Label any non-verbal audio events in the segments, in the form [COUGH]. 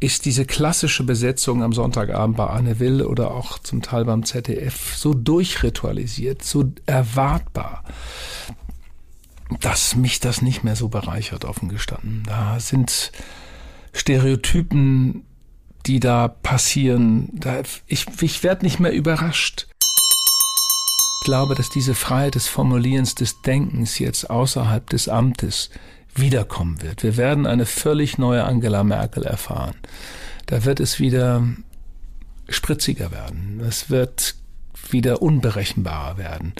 ist diese klassische Besetzung am Sonntagabend bei Anne Will oder auch zum Teil beim ZDF so durchritualisiert, so erwartbar, dass mich das nicht mehr so bereichert, offen gestanden. Da sind Stereotypen, die da passieren. Da, ich ich werde nicht mehr überrascht. Ich glaube, dass diese Freiheit des Formulierens, des Denkens jetzt außerhalb des Amtes wiederkommen wird. Wir werden eine völlig neue Angela Merkel erfahren. Da wird es wieder spritziger werden. Es wird wieder unberechenbarer werden.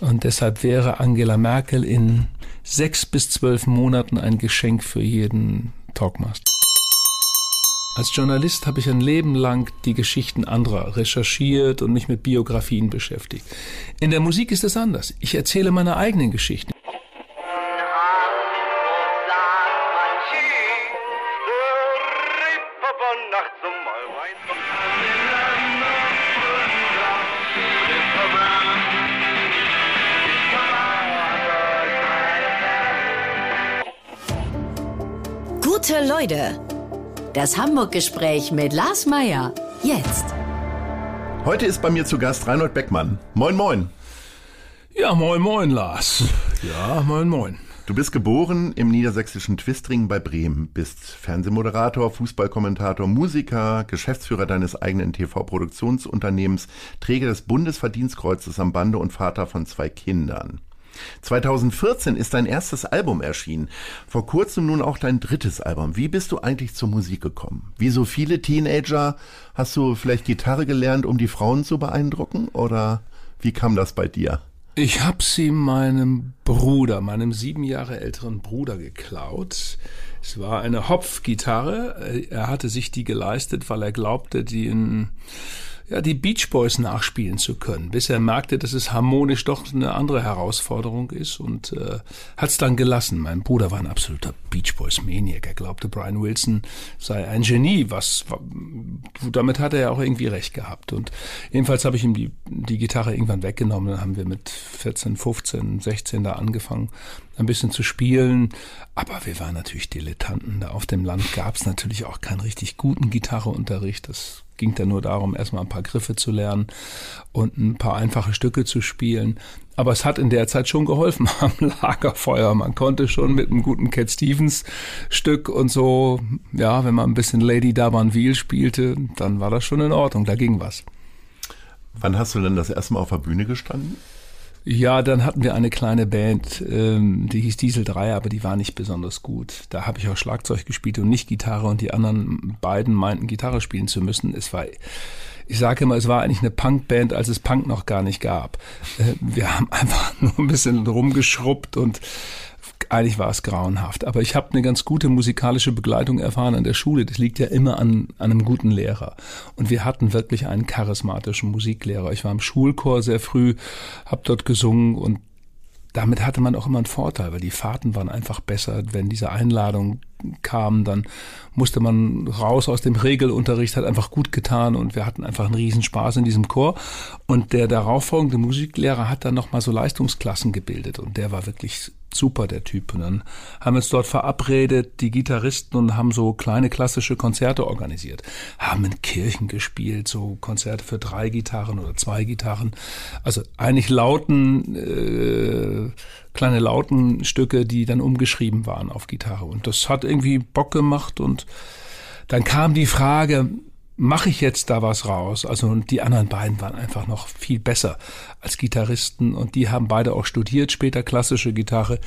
Und deshalb wäre Angela Merkel in sechs bis zwölf Monaten ein Geschenk für jeden Talkmaster. Als Journalist habe ich ein Leben lang die Geschichten anderer recherchiert und mich mit Biografien beschäftigt. In der Musik ist es anders. Ich erzähle meine eigenen Geschichten. Leute. Das Hamburg-Gespräch mit Lars Meier. Jetzt. Heute ist bei mir zu Gast Reinhold Beckmann. Moin, moin. Ja, moin, moin, Lars. Ja, moin, moin. Du bist geboren im niedersächsischen Twistringen bei Bremen, bist Fernsehmoderator, Fußballkommentator, Musiker, Geschäftsführer deines eigenen TV-Produktionsunternehmens, Träger des Bundesverdienstkreuzes am Bande und Vater von zwei Kindern. 2014 ist dein erstes Album erschienen. Vor kurzem nun auch dein drittes Album. Wie bist du eigentlich zur Musik gekommen? Wie so viele Teenager hast du vielleicht Gitarre gelernt, um die Frauen zu beeindrucken? Oder wie kam das bei dir? Ich habe sie meinem Bruder, meinem sieben Jahre älteren Bruder geklaut. Es war eine Hopfgitarre. Er hatte sich die geleistet, weil er glaubte, die in ja, die Beach Boys nachspielen zu können, bis er merkte, dass es harmonisch doch eine andere Herausforderung ist und äh, hat es dann gelassen. Mein Bruder war ein absoluter Beach Boys Maniac. Er glaubte, Brian Wilson sei ein Genie, was damit hat er ja auch irgendwie recht gehabt. Und jedenfalls habe ich ihm die, die Gitarre irgendwann weggenommen. Dann haben wir mit 14, 15, 16 da angefangen, ein bisschen zu spielen. Aber wir waren natürlich Dilettanten. Da auf dem Land gab es natürlich auch keinen richtig guten Gitarreunterricht. Das ging dann nur darum, erstmal ein paar Griffe zu lernen und ein paar einfache Stücke zu spielen. Aber es hat in der Zeit schon geholfen [LAUGHS] am Lagerfeuer. Man konnte schon mit einem guten Cat Stevens Stück und so, ja, wenn man ein bisschen Lady Dabanville spielte, dann war das schon in Ordnung. Da ging was. Wann hast du denn das erste Mal auf der Bühne gestanden? Ja, dann hatten wir eine kleine Band, ähm, die hieß Diesel 3, aber die war nicht besonders gut. Da habe ich auch Schlagzeug gespielt und nicht Gitarre und die anderen beiden meinten, Gitarre spielen zu müssen. Es war, ich sage immer, es war eigentlich eine Punkband, als es Punk noch gar nicht gab. Äh, wir haben [LAUGHS] einfach nur ein bisschen rumgeschrubbt und eigentlich war es grauenhaft. Aber ich habe eine ganz gute musikalische Begleitung erfahren an der Schule. Das liegt ja immer an, an einem guten Lehrer. Und wir hatten wirklich einen charismatischen Musiklehrer. Ich war im Schulchor sehr früh, habe dort gesungen und damit hatte man auch immer einen Vorteil, weil die Fahrten waren einfach besser. Wenn diese Einladung kam, dann musste man raus aus dem Regelunterricht, hat einfach gut getan und wir hatten einfach einen Riesenspaß in diesem Chor. Und der darauffolgende Musiklehrer hat dann nochmal so Leistungsklassen gebildet und der war wirklich super, der Typ. Und dann haben wir uns dort verabredet, die Gitarristen, und haben so kleine klassische Konzerte organisiert. Haben in Kirchen gespielt, so Konzerte für drei Gitarren oder zwei Gitarren. Also eigentlich lauten, äh, kleine lauten Stücke, die dann umgeschrieben waren auf Gitarre. Und das hat irgendwie Bock gemacht und dann kam die Frage, mache ich jetzt da was raus? Also und die anderen beiden waren einfach noch viel besser als Gitarristen und die haben beide auch studiert, später klassische Gitarre.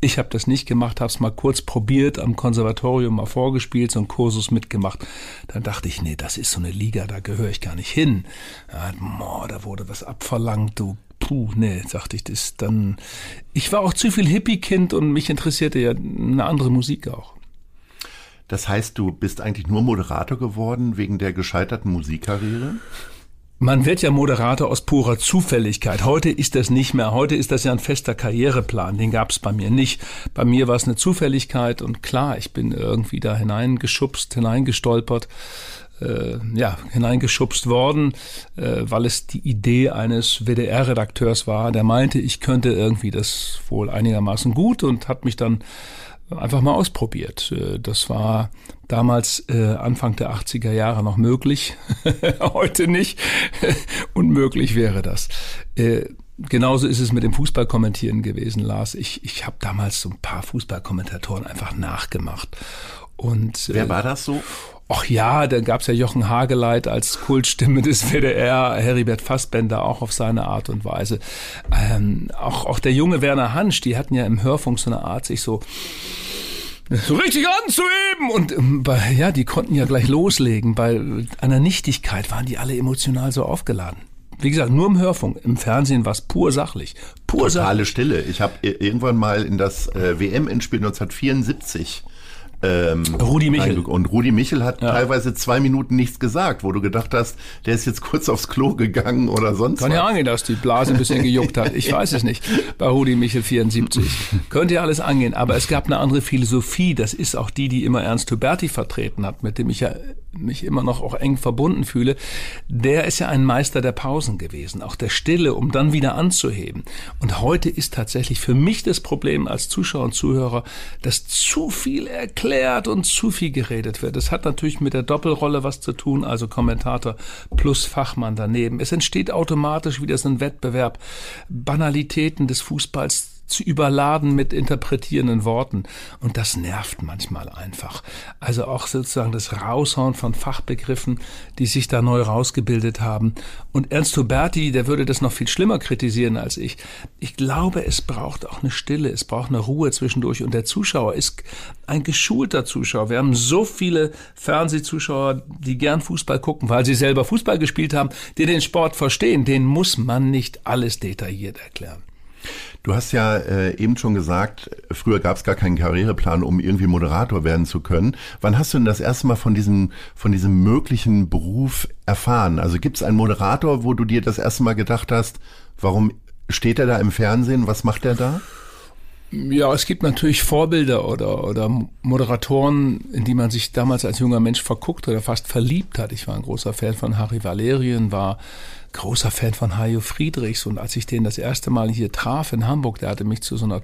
Ich habe das nicht gemacht, habe es mal kurz probiert, am Konservatorium mal vorgespielt, so einen Kursus mitgemacht. Dann dachte ich, nee, das ist so eine Liga, da gehöre ich gar nicht hin. Ja, boah, da wurde was abverlangt, du puh, nee, sagte ich das dann. Ich war auch zu viel Hippie-Kind und mich interessierte ja eine andere Musik auch. Das heißt, du bist eigentlich nur Moderator geworden wegen der gescheiterten Musikkarriere? Man wird ja Moderator aus purer Zufälligkeit. Heute ist das nicht mehr. Heute ist das ja ein fester Karriereplan. Den gab es bei mir nicht. Bei mir war es eine Zufälligkeit und klar, ich bin irgendwie da hineingeschubst, hineingestolpert, äh, ja, hineingeschubst worden, äh, weil es die Idee eines WDR-Redakteurs war. Der meinte, ich könnte irgendwie das wohl einigermaßen gut und hat mich dann einfach mal ausprobiert. Äh, das war damals äh, Anfang der 80er Jahre noch möglich, [LAUGHS] heute nicht. [LAUGHS] Unmöglich wäre das. Äh, genauso ist es mit dem Fußballkommentieren gewesen, Lars. Ich, ich habe damals so ein paar Fußballkommentatoren einfach nachgemacht. Und, Wer war das so? Ach ja, dann gab's ja Jochen Hageleit als Kultstimme des WDR, Heribert Fassbender auch auf seine Art und Weise. Ähm, auch, auch der junge Werner Hansch, die hatten ja im Hörfunk so eine Art, sich so so richtig anzuheben. Und ähm, bei, ja, die konnten ja gleich loslegen. Bei einer Nichtigkeit waren die alle emotional so aufgeladen. Wie gesagt, nur im Hörfunk. Im Fernsehen war es pur sachlich. Pur Totale sachlich. Stille. Ich habe irgendwann mal in das äh, WM-Endspiel 1974 ähm, Rudi Michel. Und Rudi Michel hat ja. teilweise zwei Minuten nichts gesagt, wo du gedacht hast, der ist jetzt kurz aufs Klo gegangen oder sonst Kann was. ja angehen, dass die Blase ein bisschen gejuckt hat. Ich weiß es nicht. Bei Rudi Michel 74. Könnte ja alles angehen. Aber es gab eine andere Philosophie. Das ist auch die, die immer Ernst Huberti vertreten hat, mit dem ich ja mich immer noch auch eng verbunden fühle. Der ist ja ein Meister der Pausen gewesen. Auch der Stille, um dann wieder anzuheben. Und heute ist tatsächlich für mich das Problem als Zuschauer und Zuhörer, dass zu viel erklärt erklärt und zu viel geredet wird. Es hat natürlich mit der Doppelrolle was zu tun, also Kommentator plus Fachmann daneben. Es entsteht automatisch wieder so ein Wettbewerb, Banalitäten des Fußballs zu überladen mit interpretierenden Worten. Und das nervt manchmal einfach. Also auch sozusagen das Raushauen von Fachbegriffen, die sich da neu rausgebildet haben. Und Ernst Huberti, der würde das noch viel schlimmer kritisieren als ich. Ich glaube, es braucht auch eine Stille, es braucht eine Ruhe zwischendurch. Und der Zuschauer ist ein geschulter Zuschauer. Wir haben so viele Fernsehzuschauer, die gern Fußball gucken, weil sie selber Fußball gespielt haben, die den Sport verstehen. Den muss man nicht alles detailliert erklären. Du hast ja äh, eben schon gesagt, früher gab es gar keinen Karriereplan, um irgendwie Moderator werden zu können. Wann hast du denn das erste Mal von diesem, von diesem möglichen Beruf erfahren? Also gibt es einen Moderator, wo du dir das erste Mal gedacht hast, warum steht er da im Fernsehen, was macht er da? Ja, es gibt natürlich Vorbilder oder, oder Moderatoren, in die man sich damals als junger Mensch verguckt oder fast verliebt hat. Ich war ein großer Fan von Harry Valerien, war großer Fan von Hajo Friedrichs und als ich den das erste Mal hier traf in Hamburg, der hatte mich zu so einer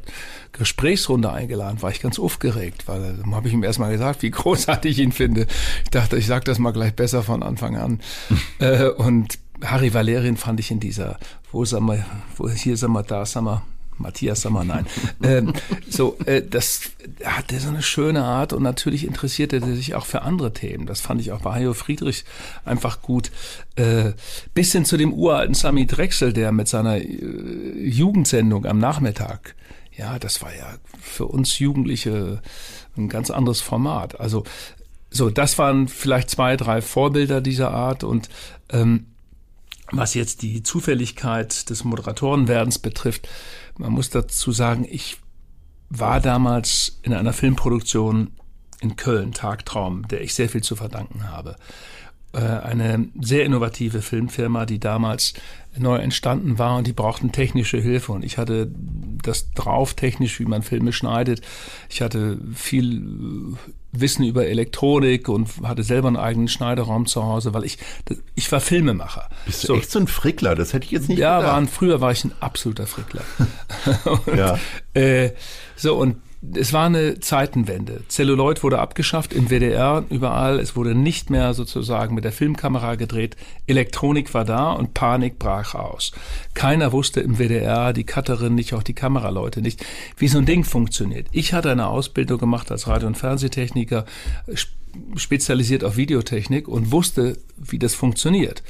Gesprächsrunde eingeladen, war ich ganz aufgeregt, weil dann habe ich ihm erstmal gesagt, wie [LAUGHS] großartig ich ihn finde. Ich dachte, ich sage das mal gleich besser von Anfang an. [LAUGHS] äh, und Harry Valerien fand ich in dieser, wo sagen wir, wo hier sagen wir, da sagen wir, Matthias Sommer, nein. ähm, so, äh, das hat er so eine schöne Art und natürlich interessiert er sich auch für andere Themen. Das fand ich auch bei Hajo Friedrich einfach gut. Äh, bis hin zu dem uralten Sami Drechsel, der mit seiner äh, Jugendsendung am Nachmittag, ja, das war ja für uns Jugendliche ein ganz anderes Format. Also so, das waren vielleicht zwei, drei Vorbilder dieser Art und ähm, was jetzt die Zufälligkeit des Moderatorenwerdens betrifft, man muss dazu sagen, ich war damals in einer Filmproduktion in Köln, Tagtraum, der ich sehr viel zu verdanken habe. Äh, eine sehr innovative Filmfirma, die damals neu entstanden war und die brauchten technische Hilfe und ich hatte das drauf technisch, wie man Filme schneidet. Ich hatte viel Wissen über Elektronik und hatte selber einen eigenen Schneiderraum zu Hause, weil ich ich war Filmemacher. Bist du so. echt so ein Frickler? Das hätte ich jetzt nicht ja, gedacht. Ja, früher war ich ein absoluter Frickler. [LAUGHS] und, ja. Äh, so und es war eine Zeitenwende. Celluloid wurde abgeschafft im WDR überall. Es wurde nicht mehr sozusagen mit der Filmkamera gedreht. Elektronik war da und Panik brach aus. Keiner wusste im WDR, die Cutterin nicht, auch die Kameraleute nicht, wie so ein Ding funktioniert. Ich hatte eine Ausbildung gemacht als Radio- und Fernsehtechniker, spezialisiert auf Videotechnik und wusste, wie das funktioniert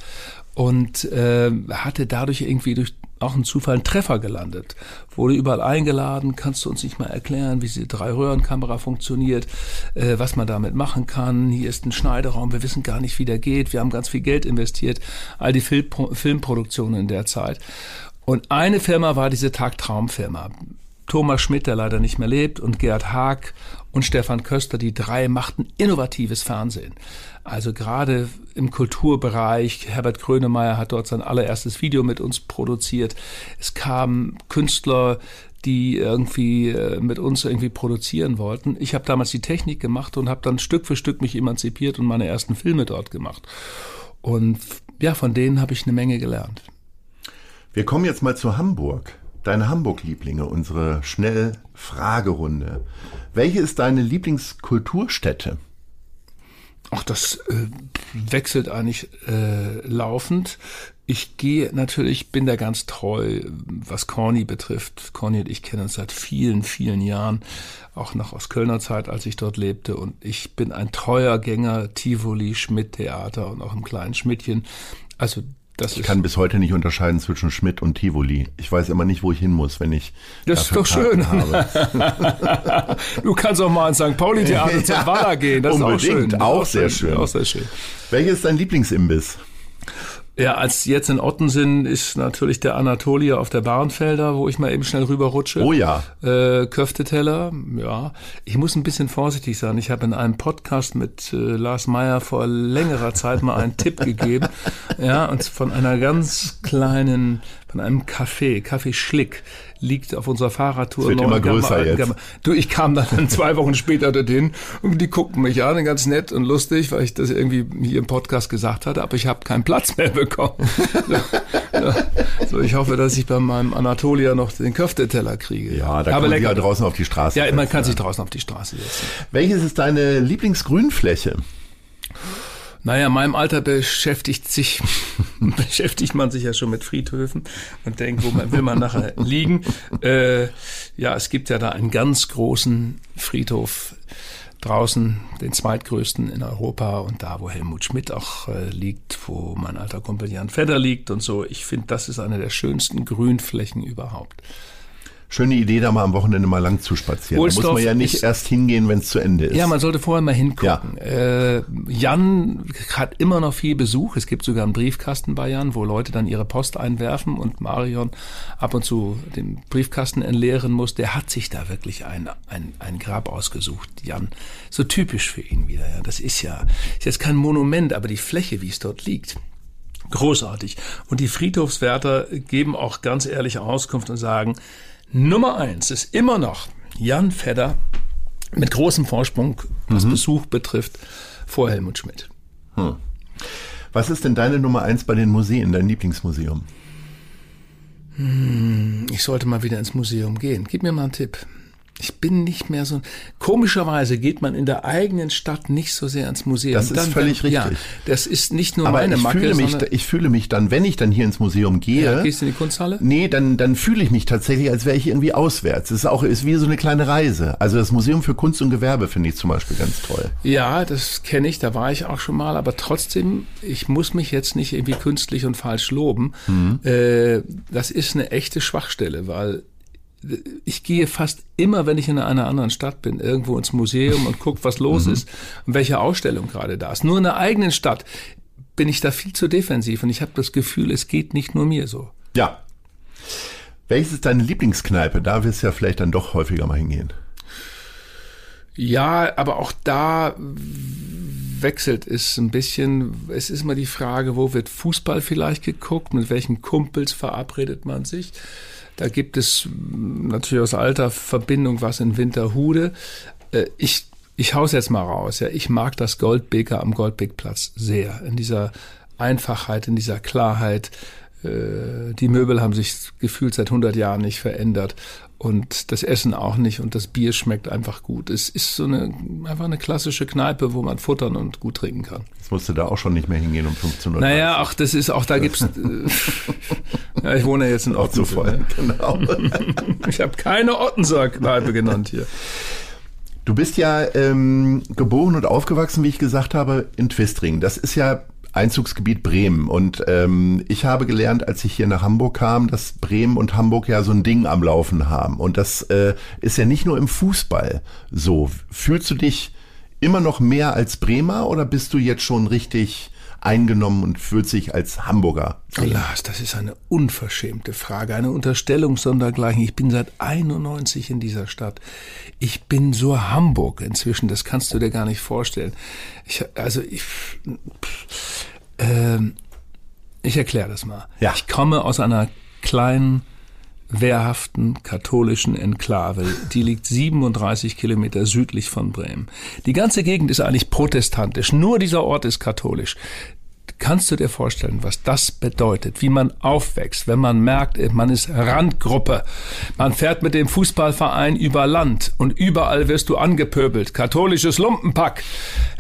und äh, hatte dadurch irgendwie durch auch ein Zufall einen Treffer gelandet. Wurde überall eingeladen, kannst du uns nicht mal erklären, wie diese Drei-Röhren-Kamera funktioniert, äh, was man damit machen kann. Hier ist ein Schneideraum, wir wissen gar nicht, wie der geht. Wir haben ganz viel Geld investiert, all die Film Filmproduktionen in der Zeit. Und eine Firma war diese Tagtraumfirma. Thomas Schmidt, der leider nicht mehr lebt, und Gerd Haag und Stefan Köster, die drei machten innovatives Fernsehen. Also gerade im Kulturbereich, Herbert Grönemeyer hat dort sein allererstes Video mit uns produziert. Es kamen Künstler, die irgendwie äh, mit uns irgendwie produzieren wollten. Ich habe damals die Technik gemacht und habe dann Stück für Stück mich emanzipiert und meine ersten Filme dort gemacht. Und ja, von denen habe ich eine Menge gelernt. Wir kommen jetzt mal zu Hamburg. deine Hamburg-Lieblinge, unsere Schnell-Fragerunde. Welche ist deine Lieblingskulturstätte? Ach, das äh, wechselt eigentlich äh, laufend. Ich gehe natürlich, bin da ganz treu, was Corny betrifft. Corny und ich kennen uns seit vielen, vielen Jahren, auch noch aus Kölner Zeit, als ich dort lebte. Und ich bin ein treuer Gänger Tivoli, Schmidt-Theater und auch im kleinen Schmidtchen. Also das ich kann bis heute nicht unterscheiden zwischen Schmidt und Tivoli. Ich weiß immer nicht, wo ich hin muss, wenn ich. Das ist doch schön. Habe. [LAUGHS] du kannst auch mal ins St. Pauli Theater [LAUGHS] zum Walla gehen. Das Unbedingt, ist auch schön. Auch, auch sehr schön. Auch sehr schön. Welches ist dein Lieblingsimbiss? Ja, als jetzt in Ottensen ist natürlich der Anatolia auf der Bahnfelder, wo ich mal eben schnell rüberrutsche. Oh ja. Äh, Köfteteller, ja. Ich muss ein bisschen vorsichtig sein. Ich habe in einem Podcast mit äh, Lars Meyer vor längerer Zeit mal einen Tipp gegeben. [LAUGHS] Ja, und von einer ganz kleinen, von einem Café, Café Schlick liegt auf unserer Fahrradtour. Wird immer größer jetzt. Gamma. Du, ich kam dann zwei Wochen später dorthin und die guckten mich an, ganz nett und lustig, weil ich das irgendwie hier im Podcast gesagt hatte, aber ich habe keinen Platz mehr bekommen. [LAUGHS] so, ich hoffe, dass ich bei meinem Anatolia noch den Köfteteller kriege. Ja, da aber kann man ja draußen auf die Straße Ja, man kann sich draußen auf die Straße setzen. Welches ist deine Lieblingsgrünfläche? Naja, in meinem Alter beschäftigt sich, [LAUGHS] beschäftigt man sich ja schon mit Friedhöfen und denkt, wo man, will man nachher liegen. Äh, ja, es gibt ja da einen ganz großen Friedhof draußen, den zweitgrößten in Europa und da, wo Helmut Schmidt auch äh, liegt, wo mein alter Kumpel Jan Fedder liegt und so. Ich finde, das ist eine der schönsten Grünflächen überhaupt. Schöne Idee, da mal am Wochenende mal lang zu spazieren. Ohlsdorf da muss man ja nicht erst hingehen, wenn es zu Ende ist. Ja, man sollte vorher mal hingucken. Ja. Äh, Jan hat immer noch viel Besuch. Es gibt sogar einen Briefkasten bei Jan, wo Leute dann ihre Post einwerfen und Marion ab und zu den Briefkasten entleeren muss. Der hat sich da wirklich ein, ein, ein Grab ausgesucht, Jan. So typisch für ihn wieder. Ja. Das ist ja ist jetzt kein Monument, aber die Fläche, wie es dort liegt, großartig. Und die Friedhofswärter geben auch ganz ehrliche Auskunft und sagen, Nummer eins ist immer noch Jan Fedder mit großem Vorsprung, was mhm. Besuch betrifft, vor Helmut Schmidt. Hm. Was ist denn deine Nummer eins bei den Museen, dein Lieblingsmuseum? Hm, ich sollte mal wieder ins Museum gehen. Gib mir mal einen Tipp. Ich bin nicht mehr so. Komischerweise geht man in der eigenen Stadt nicht so sehr ins Museum. Das ist dann, völlig wenn, richtig. Ja, das ist nicht nur Aber meine ich Macke. Fühle mich, ich fühle mich dann, wenn ich dann hier ins Museum gehe. Ja, gehst du in die Kunsthalle? Nee, dann, dann fühle ich mich tatsächlich, als wäre ich irgendwie auswärts. Es ist auch ist wie so eine kleine Reise. Also das Museum für Kunst und Gewerbe finde ich zum Beispiel ganz toll. Ja, das kenne ich, da war ich auch schon mal. Aber trotzdem, ich muss mich jetzt nicht irgendwie künstlich und falsch loben. Mhm. Äh, das ist eine echte Schwachstelle, weil ich gehe fast immer, wenn ich in einer anderen Stadt bin, irgendwo ins Museum und gucke, was los mhm. ist und welche Ausstellung gerade da ist. Nur in der eigenen Stadt bin ich da viel zu defensiv und ich habe das Gefühl, es geht nicht nur mir so. Ja. Welches ist deine Lieblingskneipe? Da wirst du ja vielleicht dann doch häufiger mal hingehen. Ja, aber auch da wechselt es ein bisschen. Es ist mal die Frage, wo wird Fußball vielleicht geguckt, mit welchen Kumpels verabredet man sich. Da gibt es natürlich aus alter Verbindung was in Winterhude. Äh, ich, ich hau's jetzt mal raus. Ja, ich mag das Goldbeker am Goldbeckplatz sehr. In dieser Einfachheit, in dieser Klarheit. Äh, die Möbel haben sich gefühlt seit 100 Jahren nicht verändert und das Essen auch nicht und das Bier schmeckt einfach gut. Es ist so eine einfach eine klassische Kneipe, wo man futtern und gut trinken kann. Jetzt musst du da auch schon nicht mehr hingehen um 15 Uhr. Naja, ach, das ist auch da gibt's. äh, [LAUGHS] ja, ich wohne jetzt in Otten. voll, genau. [LAUGHS] ich habe keine Ottenser Kneipe genannt hier. Du bist ja ähm, geboren und aufgewachsen, wie ich gesagt habe, in Twistring. Das ist ja Einzugsgebiet Bremen. Und ähm, ich habe gelernt, als ich hier nach Hamburg kam, dass Bremen und Hamburg ja so ein Ding am Laufen haben. Und das äh, ist ja nicht nur im Fußball so. Fühlst du dich immer noch mehr als Bremer oder bist du jetzt schon richtig eingenommen und fühlt sich als Hamburger. Lars, das ist eine unverschämte Frage, eine Unterstellung sondergleichen. Ich bin seit 91 in dieser Stadt. Ich bin so Hamburg inzwischen, das kannst du dir gar nicht vorstellen. Ich, also ich, äh, ich erkläre das mal. Ja. Ich komme aus einer kleinen wehrhaften katholischen Enklave. Die liegt 37 Kilometer südlich von Bremen. Die ganze Gegend ist eigentlich protestantisch. Nur dieser Ort ist katholisch. Kannst du dir vorstellen, was das bedeutet, wie man aufwächst, wenn man merkt, man ist Randgruppe, man fährt mit dem Fußballverein über Land und überall wirst du angepöbelt, katholisches Lumpenpack.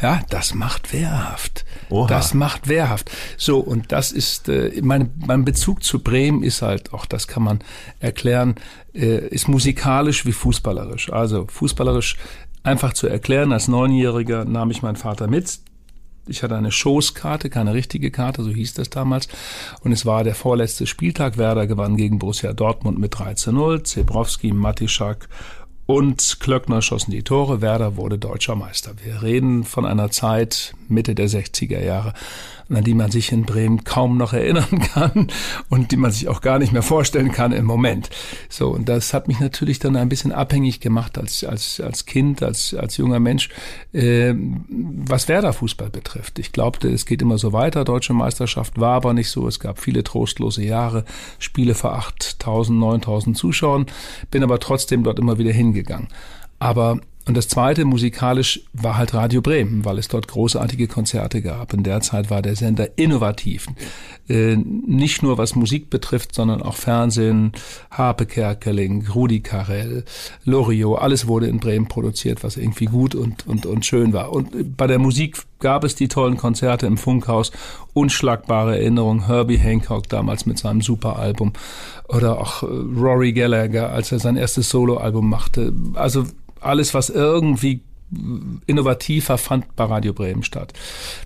Ja, das macht wehrhaft. Oha. Das macht wehrhaft. So, und das ist, äh, mein, mein Bezug zu Bremen ist halt, auch das kann man erklären, äh, ist musikalisch wie fußballerisch. Also fußballerisch einfach zu erklären, als Neunjähriger nahm ich meinen Vater mit. Ich hatte eine Schoßkarte, keine richtige Karte, so hieß das damals. Und es war der vorletzte Spieltag. Werder gewann gegen Borussia Dortmund mit 3 zu 0. Zebrowski, Matischak und Klöckner schossen die Tore. Werder wurde deutscher Meister. Wir reden von einer Zeit Mitte der 60er Jahre, an die man sich in Bremen kaum noch erinnern [LAUGHS] kann und die man sich auch gar nicht mehr vorstellen kann im Moment. So, und das hat mich natürlich dann ein bisschen abhängig gemacht als, als, als Kind, als, als junger Mensch, äh, was Werder-Fußball betrifft. Ich glaubte, es geht immer so weiter. Deutsche Meisterschaft war aber nicht so. Es gab viele trostlose Jahre, Spiele vor 8000, 9000 Zuschauern, bin aber trotzdem dort immer wieder hingegangen. Aber und das zweite musikalisch war halt Radio Bremen, weil es dort großartige Konzerte gab. In der Zeit war der Sender innovativ. Äh, nicht nur was Musik betrifft, sondern auch Fernsehen, Harpe Kerkeling, Rudi Carell, Loriot, alles wurde in Bremen produziert, was irgendwie gut und, und, und schön war. Und bei der Musik gab es die tollen Konzerte im Funkhaus, unschlagbare Erinnerungen, Herbie Hancock damals mit seinem Superalbum oder auch äh, Rory Gallagher, als er sein erstes Soloalbum machte. Also alles, was irgendwie innovativer fand bei Radio Bremen statt.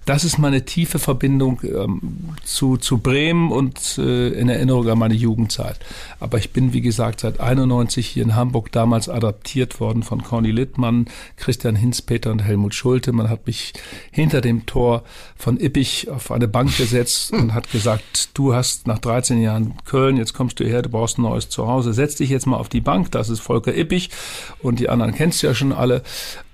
Das ist meine tiefe Verbindung ähm, zu, zu Bremen und äh, in Erinnerung an meine Jugendzeit. Aber ich bin, wie gesagt, seit 91 hier in Hamburg damals adaptiert worden von Conny Littmann, Christian Hinzpeter und Helmut Schulte. Man hat mich hinter dem Tor von Ippich auf eine Bank gesetzt und hat gesagt, du hast nach 13 Jahren Köln, jetzt kommst du her, du brauchst ein neues Zuhause, setz dich jetzt mal auf die Bank, das ist Volker Ippich und die anderen kennst du ja schon alle.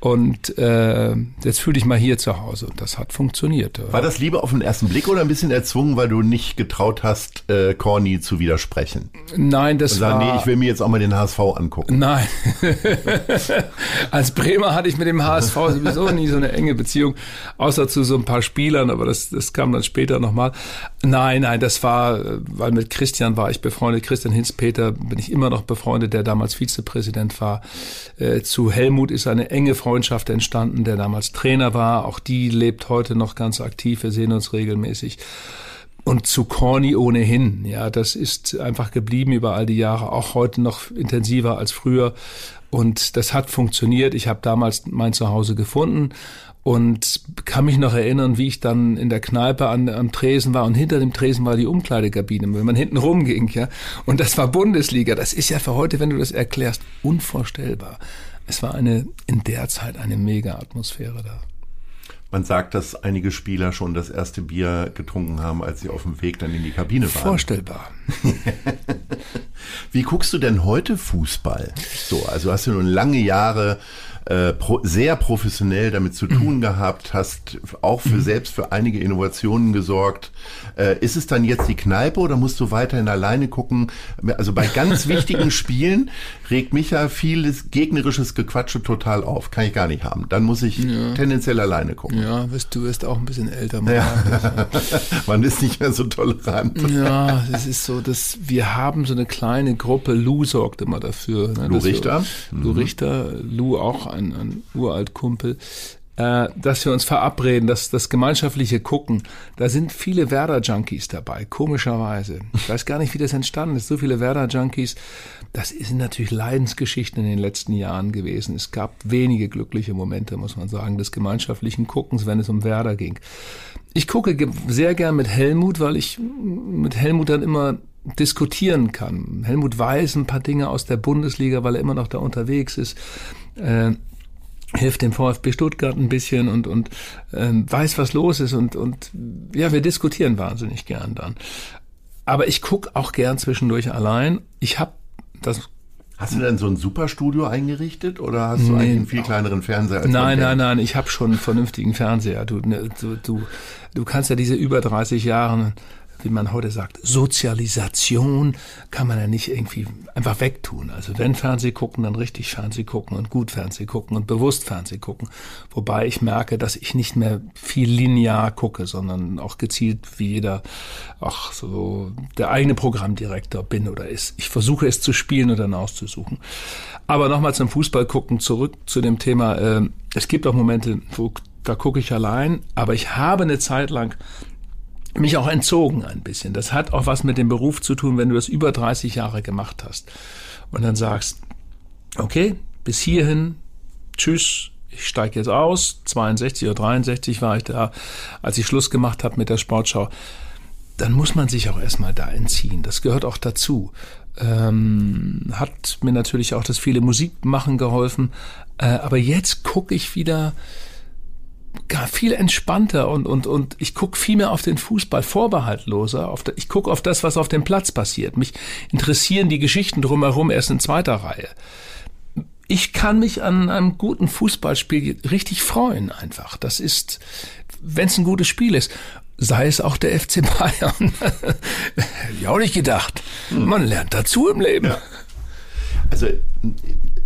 Und äh, jetzt fühle ich mal hier zu Hause. Und das hat funktioniert. War das Liebe auf den ersten Blick oder ein bisschen erzwungen, weil du nicht getraut hast, äh, Corny zu widersprechen? Nein, das sagen, war... Nee, ich will mir jetzt auch mal den HSV angucken. Nein. [LAUGHS] Als Bremer hatte ich mit dem HSV sowieso nie so eine enge Beziehung, außer zu so ein paar Spielern, aber das, das kam dann später nochmal. Nein, nein, das war, weil mit Christian war ich befreundet. Christian Hinz-Peter bin ich immer noch befreundet, der damals Vizepräsident war. Äh, zu Helmut ist eine enge Freundschaft entstanden, der damals Trainer war. Auch die lebt heute noch ganz aktiv. Wir sehen uns regelmäßig. Und zu Corny ohnehin. Ja, das ist einfach geblieben über all die Jahre, auch heute noch intensiver als früher. Und das hat funktioniert. Ich habe damals mein Zuhause gefunden und kann mich noch erinnern, wie ich dann in der Kneipe an, am Tresen war und hinter dem Tresen war die Umkleidekabine, wenn man hinten rumging, ja. Und das war Bundesliga. Das ist ja für heute, wenn du das erklärst, unvorstellbar. Es war eine, in der Zeit eine mega Atmosphäre da. Man sagt, dass einige Spieler schon das erste Bier getrunken haben, als sie auf dem Weg dann in die Kabine waren. Vorstellbar. [LAUGHS] Wie guckst du denn heute Fußball? So, also hast du nun lange Jahre äh, pro, sehr professionell damit zu tun mhm. gehabt, hast auch für mhm. selbst für einige Innovationen gesorgt. Äh, ist es dann jetzt die Kneipe oder musst du weiterhin alleine gucken? Also bei ganz [LAUGHS] wichtigen Spielen regt mich ja vieles gegnerisches Gequatsche total auf. Kann ich gar nicht haben. Dann muss ich ja. tendenziell alleine gucken. Ja, wirst, du wirst auch ein bisschen älter. Man, ja. [LAUGHS] man ist nicht mehr so tolerant. Ja, es ist so, dass wir haben so eine kleine Gruppe. Lou sorgt immer dafür. Ne, Lou Richter. Wir, Lou mhm. Richter, Lou auch ein, ein uralt Kumpel, äh, dass wir uns verabreden, dass das gemeinschaftliche Gucken, da sind viele Werder-Junkies dabei, komischerweise. Ich weiß gar nicht, wie das entstanden ist. So viele Werder-Junkies, das sind natürlich Leidensgeschichten in den letzten Jahren gewesen. Es gab wenige glückliche Momente, muss man sagen, des gemeinschaftlichen Guckens, wenn es um Werder ging. Ich gucke sehr gern mit Helmut, weil ich mit Helmut dann immer diskutieren kann. Helmut weiß ein paar Dinge aus der Bundesliga, weil er immer noch da unterwegs ist. Äh, hilft dem VfB Stuttgart ein bisschen und, und ähm, weiß, was los ist und, und ja, wir diskutieren wahnsinnig gern dann. Aber ich guck auch gern zwischendurch allein. Ich habe das Hast du denn so ein Superstudio eingerichtet oder hast du nee, einen viel kleineren Fernseher? Als nein, nein, nein, ich habe schon einen vernünftigen Fernseher. Du, ne, du, du, du kannst ja diese über 30 Jahre wie man heute sagt, Sozialisation kann man ja nicht irgendwie einfach wegtun. Also wenn Fernseh gucken, dann richtig Fernseh gucken und gut Fernseh gucken und bewusst Fernseh gucken. Wobei ich merke, dass ich nicht mehr viel linear gucke, sondern auch gezielt wie jeder, auch so der eigene Programmdirektor bin oder ist. Ich versuche es zu spielen und dann auszusuchen. Aber nochmal zum Fußball gucken, zurück zu dem Thema. Äh, es gibt auch Momente, wo da gucke ich allein, aber ich habe eine Zeit lang mich auch entzogen ein bisschen. Das hat auch was mit dem Beruf zu tun, wenn du das über 30 Jahre gemacht hast und dann sagst, okay, bis hierhin, tschüss, ich steige jetzt aus. 62 oder 63 war ich da, als ich Schluss gemacht habe mit der Sportschau. Dann muss man sich auch erstmal da entziehen. Das gehört auch dazu. Ähm, hat mir natürlich auch das viele Musikmachen geholfen. Äh, aber jetzt gucke ich wieder gar viel entspannter und, und, und ich gucke viel mehr auf den Fußball vorbehaltloser. Auf ich gucke auf das, was auf dem Platz passiert. Mich interessieren die Geschichten drumherum erst in zweiter Reihe. Ich kann mich an einem guten Fußballspiel richtig freuen einfach. Das ist, wenn es ein gutes Spiel ist sei es auch der FC Bayern. [LAUGHS] ja, auch nicht gedacht. Man lernt dazu im Leben. Ja. Also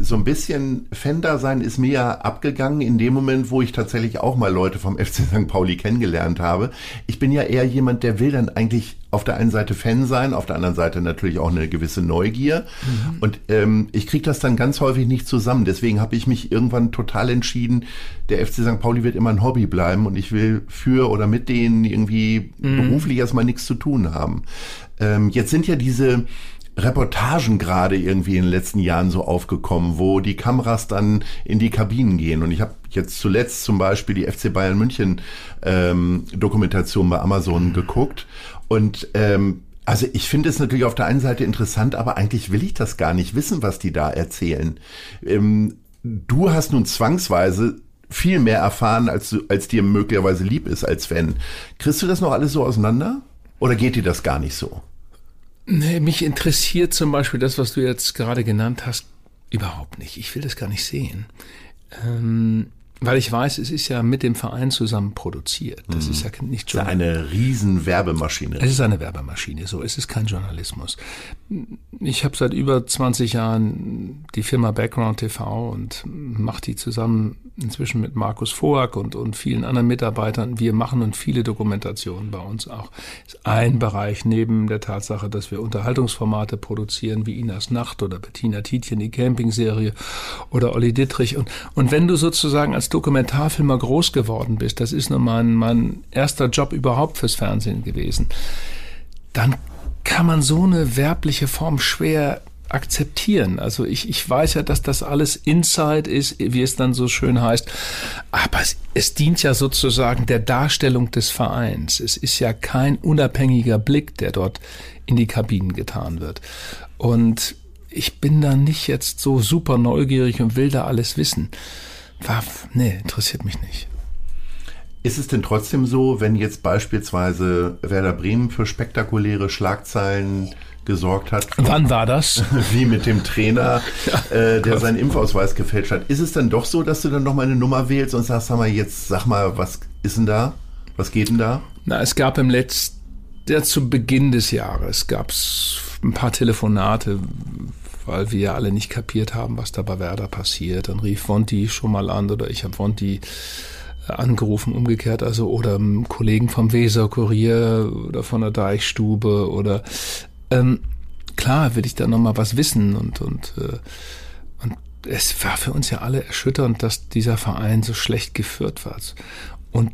so ein bisschen Fender sein ist mir ja abgegangen in dem Moment, wo ich tatsächlich auch mal Leute vom [LAUGHS] FC St. Pauli kennengelernt habe. Ich bin ja eher jemand, der will dann eigentlich auf der einen Seite Fan sein, auf der anderen Seite natürlich auch eine gewisse Neugier. Mhm. Und ähm, ich kriege das dann ganz häufig nicht zusammen. Deswegen habe ich mich irgendwann total entschieden, der FC St. Pauli wird immer ein Hobby bleiben und ich will für oder mit denen irgendwie mhm. beruflich erstmal nichts zu tun haben. Ähm, jetzt sind ja diese Reportagen gerade irgendwie in den letzten Jahren so aufgekommen, wo die Kameras dann in die Kabinen gehen. Und ich habe jetzt zuletzt zum Beispiel die FC Bayern München ähm, Dokumentation bei Amazon geguckt. Und ähm, also ich finde es natürlich auf der einen Seite interessant, aber eigentlich will ich das gar nicht wissen, was die da erzählen. Ähm, du hast nun zwangsweise viel mehr erfahren, als, als dir möglicherweise lieb ist als Fan. Kriegst du das noch alles so auseinander? Oder geht dir das gar nicht so? Nee, mich interessiert zum Beispiel das, was du jetzt gerade genannt hast, überhaupt nicht. Ich will das gar nicht sehen. Ähm, weil ich weiß, es ist ja mit dem Verein zusammen produziert. Das mhm. ist ja nicht schon. eine riesen Werbemaschine. Es ist eine Werbemaschine, so. Es ist kein Journalismus. Ich habe seit über 20 Jahren die Firma Background TV und mache die zusammen inzwischen mit Markus Voak und, und vielen anderen Mitarbeitern. Wir machen und viele Dokumentationen bei uns auch. Ist ein Bereich neben der Tatsache, dass wir Unterhaltungsformate produzieren, wie Inas Nacht oder Bettina Tietjen, die Campingserie oder Olli Dittrich. Und, und wenn du sozusagen als Dokumentarfilmer groß geworden bist, das ist nur mein, mein erster Job überhaupt fürs Fernsehen gewesen, dann kann man so eine werbliche Form schwer akzeptieren. Also ich, ich weiß ja, dass das alles Inside ist, wie es dann so schön heißt, aber es, es dient ja sozusagen der Darstellung des Vereins. Es ist ja kein unabhängiger Blick, der dort in die Kabinen getan wird. Und ich bin da nicht jetzt so super neugierig und will da alles wissen. War, nee, interessiert mich nicht. Ist es denn trotzdem so, wenn jetzt beispielsweise Werder Bremen für spektakuläre Schlagzeilen gesorgt hat. Wann war das? [LAUGHS] Wie mit dem Trainer, äh, der seinen Impfausweis gefälscht hat. Ist es dann doch so, dass du dann noch mal eine Nummer wählst und sagst, sag mal jetzt, sag mal, was ist denn da? Was geht denn da? Na, es gab im letzten, ja, zu Beginn des Jahres gab es ein paar Telefonate, weil wir alle nicht kapiert haben, was da bei Werder passiert. Dann rief Vonti schon mal an oder ich habe Vonti äh, angerufen, umgekehrt, also oder Kollegen vom Weser Kurier oder von der Deichstube oder ähm, klar will ich da nochmal was wissen und, und, äh, und es war für uns ja alle erschütternd, dass dieser Verein so schlecht geführt war. Und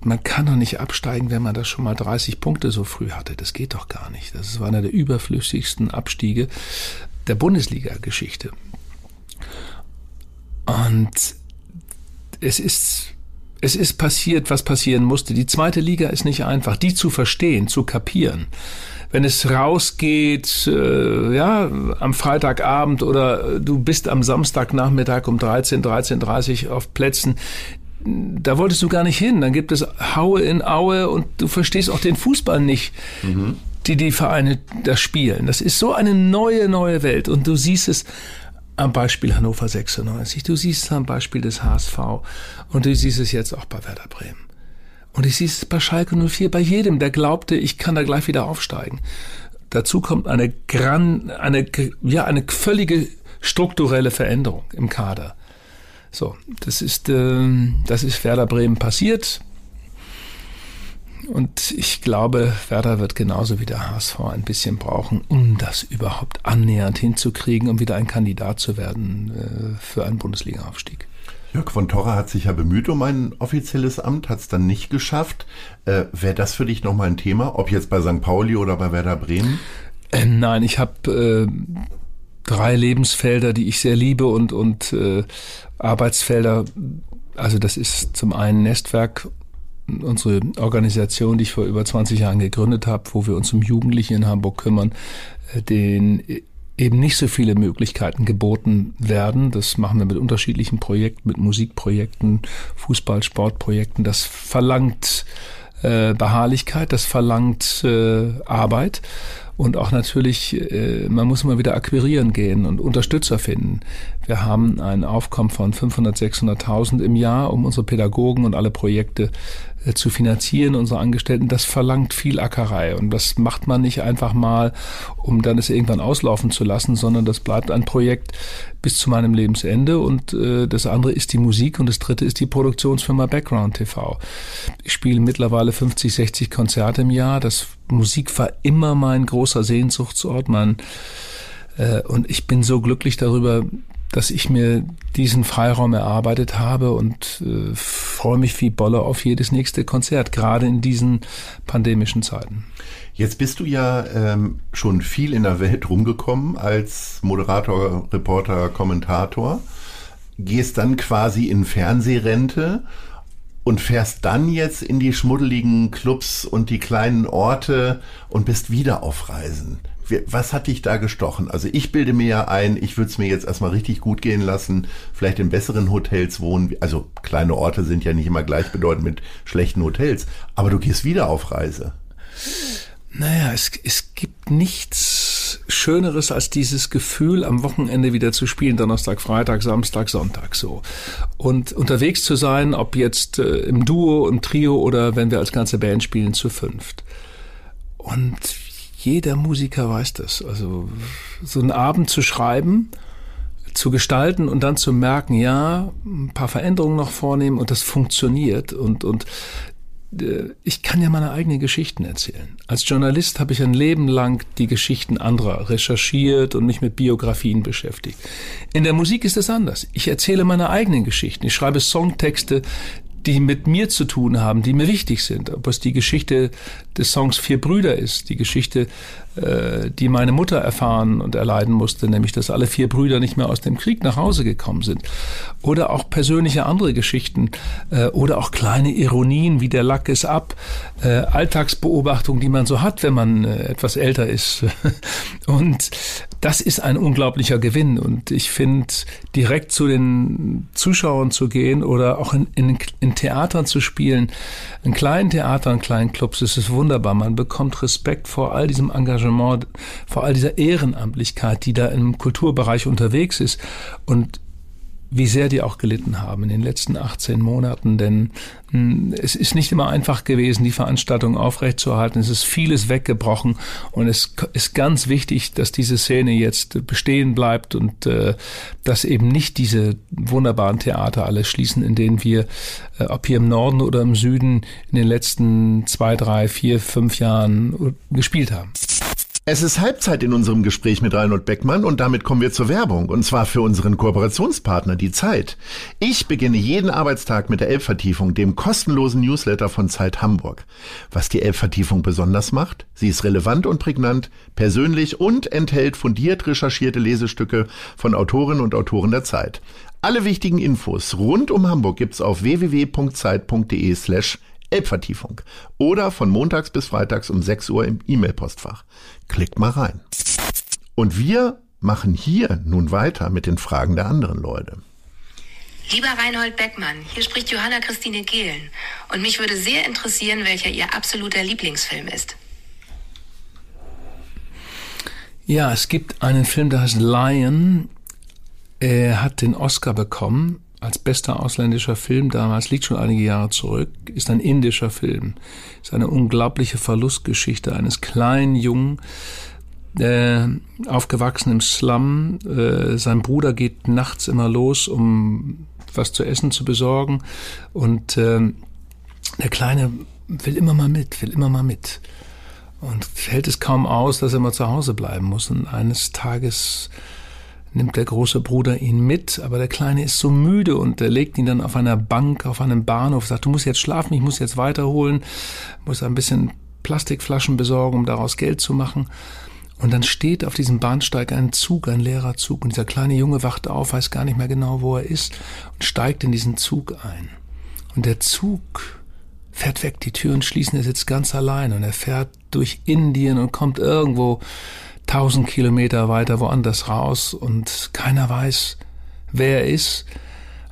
man kann doch nicht absteigen, wenn man das schon mal 30 Punkte so früh hatte. Das geht doch gar nicht. Das war einer der überflüssigsten Abstiege der Bundesliga-Geschichte. Und es ist, es ist passiert, was passieren musste. Die zweite Liga ist nicht einfach. Die zu verstehen, zu kapieren wenn es rausgeht, äh, ja, am Freitagabend oder du bist am Samstagnachmittag um 13, 13.30 auf Plätzen, da wolltest du gar nicht hin. Dann gibt es Haue in Aue und du verstehst auch den Fußball nicht. Mhm. Die die Vereine da spielen. Das ist so eine neue, neue Welt. Und du siehst es am Beispiel Hannover 96, du siehst es am Beispiel des HSV und du siehst es jetzt auch bei Werder Bremen. Und ich sehe es bei Schalke 04 bei jedem, der glaubte, ich kann da gleich wieder aufsteigen. Dazu kommt eine gran, eine, ja, eine völlige strukturelle Veränderung im Kader. So, das ist, äh, das ist Werder Bremen passiert. Und ich glaube, Werder wird genauso wie der HSV ein bisschen brauchen, um das überhaupt annähernd hinzukriegen, um wieder ein Kandidat zu werden äh, für einen Bundesliga-Aufstieg. Jörg von Torra hat sich ja bemüht um ein offizielles Amt, hat es dann nicht geschafft. Äh, Wäre das für dich nochmal ein Thema, ob jetzt bei St. Pauli oder bei Werder Bremen? Äh, nein, ich habe äh, drei Lebensfelder, die ich sehr liebe und, und äh, Arbeitsfelder. Also das ist zum einen Nestwerk, unsere Organisation, die ich vor über 20 Jahren gegründet habe, wo wir uns um Jugendliche in Hamburg kümmern, äh, den eben nicht so viele Möglichkeiten geboten werden. Das machen wir mit unterschiedlichen Projekten, mit Musikprojekten, Fußball, Sportprojekten. Das verlangt äh, Beharrlichkeit, das verlangt äh, Arbeit und auch natürlich, äh, man muss immer wieder akquirieren gehen und Unterstützer finden. Wir haben ein Aufkommen von 500, 600.000 im Jahr, um unsere Pädagogen und alle Projekte äh, zu finanzieren, unsere Angestellten. Das verlangt viel Ackerei und das macht man nicht einfach mal, um dann es irgendwann auslaufen zu lassen, sondern das bleibt ein Projekt bis zu meinem Lebensende und äh, das andere ist die Musik und das dritte ist die Produktionsfirma Background TV. Ich spiele mittlerweile 50, 60 Konzerte im Jahr. Das Musik war immer mein großer Sehnsuchtsort. Mein, äh, und ich bin so glücklich darüber, dass ich mir diesen Freiraum erarbeitet habe und äh, freue mich wie Bolle auf jedes nächste Konzert, gerade in diesen pandemischen Zeiten. Jetzt bist du ja ähm, schon viel in der Welt rumgekommen als Moderator, Reporter, Kommentator, gehst dann quasi in Fernsehrente und fährst dann jetzt in die schmuddeligen Clubs und die kleinen Orte und bist wieder auf Reisen. Was hat dich da gestochen? Also ich bilde mir ja ein, ich würde es mir jetzt erstmal richtig gut gehen lassen, vielleicht in besseren Hotels wohnen. Also kleine Orte sind ja nicht immer gleichbedeutend mit schlechten Hotels, aber du gehst wieder auf Reise. Naja, es, es gibt nichts Schöneres als dieses Gefühl, am Wochenende wieder zu spielen, Donnerstag, Freitag, Samstag, Sonntag so. Und unterwegs zu sein, ob jetzt äh, im Duo, im Trio oder wenn wir als ganze Band spielen, zu fünft. Und jeder Musiker weiß das. Also so einen Abend zu schreiben, zu gestalten und dann zu merken, ja, ein paar Veränderungen noch vornehmen und das funktioniert und, und äh, ich kann ja meine eigenen Geschichten erzählen. Als Journalist habe ich ein Leben lang die Geschichten anderer recherchiert und mich mit Biografien beschäftigt. In der Musik ist es anders. Ich erzähle meine eigenen Geschichten. Ich schreibe Songtexte, die mit mir zu tun haben, die mir wichtig sind. Ob es die Geschichte des Songs Vier Brüder ist, die Geschichte, äh, die meine Mutter erfahren und erleiden musste, nämlich dass alle vier Brüder nicht mehr aus dem Krieg nach Hause gekommen sind. Oder auch persönliche andere Geschichten äh, oder auch kleine Ironien wie der Lack ist ab, äh, Alltagsbeobachtungen, die man so hat, wenn man etwas älter ist. [LAUGHS] und das ist ein unglaublicher Gewinn. Und ich finde, direkt zu den Zuschauern zu gehen oder auch in, in, in Theatern zu spielen, in kleinen Theatern, kleinen Clubs, ist es wunderbar. Man bekommt Respekt vor all diesem Engagement, vor all dieser Ehrenamtlichkeit, die da im Kulturbereich unterwegs ist. Und wie sehr die auch gelitten haben in den letzten 18 Monaten, denn hm, es ist nicht immer einfach gewesen, die Veranstaltung aufrechtzuerhalten. Es ist vieles weggebrochen und es ist ganz wichtig, dass diese Szene jetzt bestehen bleibt und äh, dass eben nicht diese wunderbaren Theater alle schließen, in denen wir, äh, ob hier im Norden oder im Süden, in den letzten zwei, drei, vier, fünf Jahren gespielt haben. Es ist Halbzeit in unserem Gespräch mit Reinhold Beckmann und damit kommen wir zur Werbung und zwar für unseren Kooperationspartner, die Zeit. Ich beginne jeden Arbeitstag mit der Elbvertiefung, dem kostenlosen Newsletter von Zeit Hamburg. Was die Elbvertiefung besonders macht? Sie ist relevant und prägnant, persönlich und enthält fundiert recherchierte Lesestücke von Autorinnen und Autoren der Zeit. Alle wichtigen Infos rund um Hamburg gibt's auf www.zeit.de slash Elbvertiefung oder von montags bis freitags um 6 Uhr im E-Mail-Postfach. Klickt mal rein. Und wir machen hier nun weiter mit den Fragen der anderen Leute. Lieber Reinhold Beckmann, hier spricht Johanna Christine Gehlen und mich würde sehr interessieren, welcher Ihr absoluter Lieblingsfilm ist. Ja, es gibt einen Film, der heißt Lion. Er hat den Oscar bekommen als bester ausländischer Film damals, liegt schon einige Jahre zurück, ist ein indischer Film. Ist eine unglaubliche Verlustgeschichte eines kleinen Jungen, äh, aufgewachsen im Slum. Äh, sein Bruder geht nachts immer los, um was zu essen zu besorgen. Und äh, der Kleine will immer mal mit, will immer mal mit. Und hält es kaum aus, dass er mal zu Hause bleiben muss. Und eines Tages nimmt der große Bruder ihn mit, aber der Kleine ist so müde und er legt ihn dann auf einer Bank, auf einem Bahnhof, sagt, du musst jetzt schlafen, ich muss jetzt weiterholen, muss ein bisschen Plastikflaschen besorgen, um daraus Geld zu machen. Und dann steht auf diesem Bahnsteig ein Zug, ein leerer Zug, und dieser kleine Junge wacht auf, weiß gar nicht mehr genau, wo er ist, und steigt in diesen Zug ein. Und der Zug fährt weg, die Türen schließen, er sitzt ganz allein und er fährt durch Indien und kommt irgendwo tausend Kilometer weiter woanders raus und keiner weiß, wer er ist,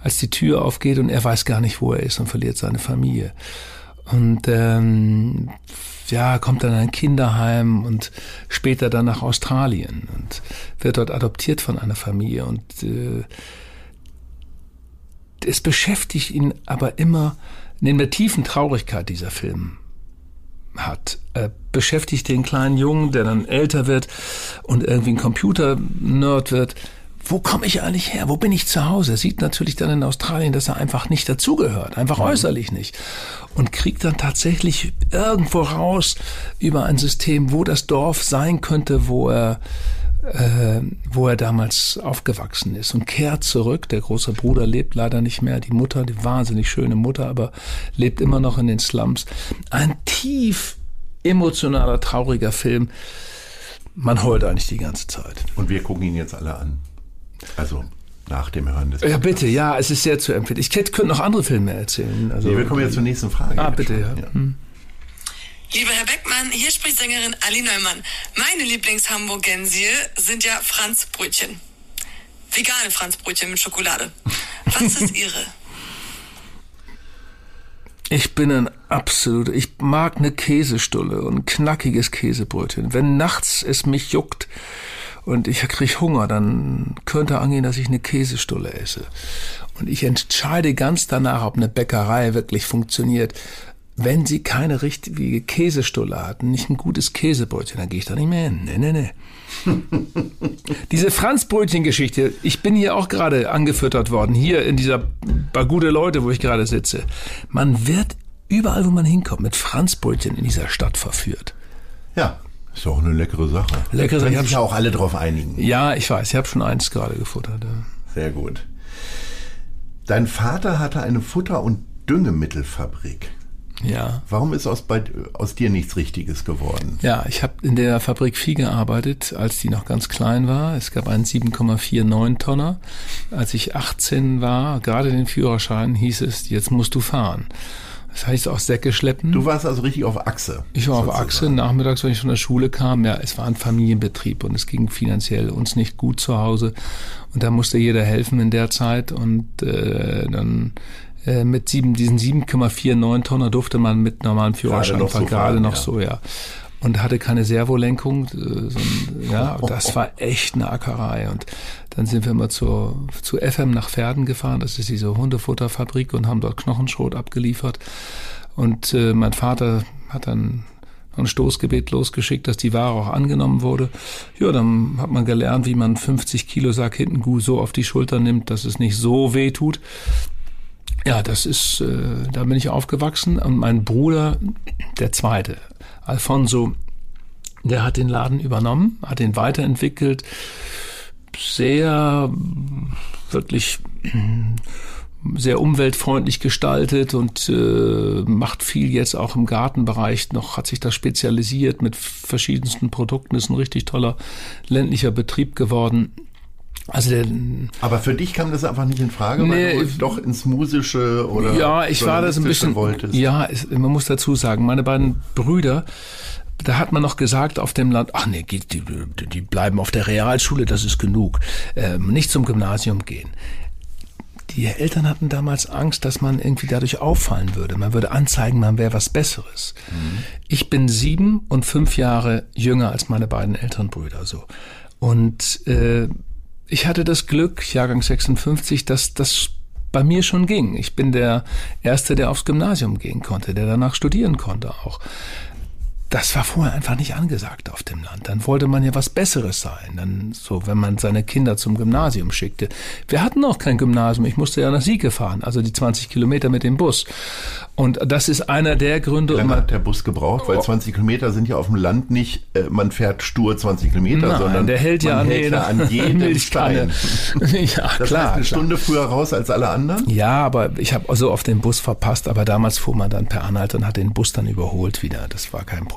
als die Tür aufgeht und er weiß gar nicht, wo er ist und verliert seine Familie. Und ähm, ja, kommt dann in ein Kinderheim und später dann nach Australien und wird dort adoptiert von einer Familie. Und äh, es beschäftigt ihn aber immer neben der tiefen Traurigkeit dieser Film hat, äh, beschäftigt den kleinen Jungen, der dann älter wird und irgendwie ein Computer-Nerd wird. Wo komme ich eigentlich her? Wo bin ich zu Hause? Er sieht natürlich dann in Australien, dass er einfach nicht dazugehört, einfach mhm. äußerlich nicht. Und kriegt dann tatsächlich irgendwo raus über ein System, wo das Dorf sein könnte, wo er äh, wo er damals aufgewachsen ist und kehrt zurück. Der große Bruder lebt leider nicht mehr. Die Mutter, die wahnsinnig schöne Mutter, aber lebt immer noch in den Slums. Ein tief emotionaler, trauriger Film. Man heult eigentlich die ganze Zeit. Und wir gucken ihn jetzt alle an. Also nach dem Hören des. Ja, bitte, ja, es ist sehr zu empfehlen. Ich könnte noch andere Filme erzählen. Also, nee, wir kommen jetzt zur nächsten Frage. Ah, bitte, ja. ja. Hm. Lieber Herr Beckmann, hier spricht Sängerin Ali Neumann. Meine Lieblings-Hamburgensie sind ja Franzbrötchen. Vegane Franzbrötchen mit Schokolade. Was ist [LAUGHS] Ihre? Ich bin ein absoluter, ich mag eine Käsestulle und ein knackiges Käsebrötchen. Wenn nachts es mich juckt und ich krieg Hunger, dann könnte angehen, dass ich eine Käsestulle esse. Und ich entscheide ganz danach, ob eine Bäckerei wirklich funktioniert wenn sie keine richtige Käsestulle hatten, nicht ein gutes Käsebrötchen, dann gehe ich da nicht mehr hin. Nee, nee, nee. [LAUGHS] Diese Franzbrötchen-Geschichte, ich bin hier auch gerade angefüttert worden, hier in dieser bei gute Leute, wo ich gerade sitze. Man wird überall, wo man hinkommt, mit Franzbrötchen in dieser Stadt verführt. Ja, ist auch eine leckere Sache. Leckere Sache. sich ja auch alle drauf einigen. Ja, ich weiß, ich habe schon eins gerade gefuttert. Ja. Sehr gut. Dein Vater hatte eine Futter- und Düngemittelfabrik. Ja. Warum ist aus, bei, aus dir nichts Richtiges geworden? Ja, ich habe in der Fabrik Vieh gearbeitet, als die noch ganz klein war. Es gab einen 7,49 Tonner. Als ich 18 war, gerade den Führerschein, hieß es, jetzt musst du fahren. Das heißt auch Säcke schleppen. Du warst also richtig auf Achse. Ich war sozusagen. auf Achse. Nachmittags, wenn ich von der Schule kam, ja, es war ein Familienbetrieb und es ging finanziell uns nicht gut zu Hause. Und da musste jeder helfen in der Zeit. Und äh, dann äh, mit sieben, diesen 7,49 Tonner durfte man mit normalem Führerschein gerade fahren, gerade noch ja. so, ja. Und hatte keine Servolenkung, äh, so ein, ja, [LAUGHS] das war echt eine Ackerei. Und dann sind wir immer zur, zu FM nach Pferden gefahren, das ist diese Hundefutterfabrik und haben dort Knochenschrot abgeliefert. Und äh, mein Vater hat dann ein Stoßgebet losgeschickt, dass die Ware auch angenommen wurde. Ja, dann hat man gelernt, wie man 50 Kilo Sack hinten so auf die Schulter nimmt, dass es nicht so weh tut. Ja, das ist, äh, da bin ich aufgewachsen. Und mein Bruder, der zweite, Alfonso, der hat den Laden übernommen, hat ihn weiterentwickelt, sehr wirklich sehr umweltfreundlich gestaltet und äh, macht viel jetzt auch im Gartenbereich noch, hat sich da spezialisiert mit verschiedensten Produkten, ist ein richtig toller ländlicher Betrieb geworden. Also der, Aber für dich kam das einfach nicht in Frage, nee, weil du doch ins Musische oder Ja, ich war das ein bisschen. Wolltest. Ja, es, man muss dazu sagen, meine beiden Brüder, da hat man noch gesagt auf dem Land, ach nee, die, die, die bleiben auf der Realschule, das ist genug. Ähm, nicht zum Gymnasium gehen. Die Eltern hatten damals Angst, dass man irgendwie dadurch auffallen würde. Man würde anzeigen, man wäre was Besseres. Mhm. Ich bin sieben und fünf Jahre jünger als meine beiden älteren Brüder so. Und äh, ich hatte das Glück, Jahrgang 56, dass das bei mir schon ging. Ich bin der Erste, der aufs Gymnasium gehen konnte, der danach studieren konnte auch das war vorher einfach nicht angesagt auf dem Land. Dann wollte man ja was Besseres sein. Dann so, wenn man seine Kinder zum Gymnasium schickte. Wir hatten auch kein Gymnasium. Ich musste ja nach Sieke fahren, also die 20 Kilometer mit dem Bus. Und das ist einer der Gründe. Wie lange hat der Bus gebraucht? Weil 20 Kilometer sind ja auf dem Land nicht, äh, man fährt stur 20 Kilometer, Nein, sondern der hält ja, man nee, hält ja an jedem [LAUGHS] Stein. [LAUGHS] ja, Das klar. heißt, eine klar. Stunde früher raus als alle anderen? Ja, aber ich habe also auf den Bus verpasst, aber damals fuhr man dann per Anhalter und hat den Bus dann überholt wieder. Das war kein Problem.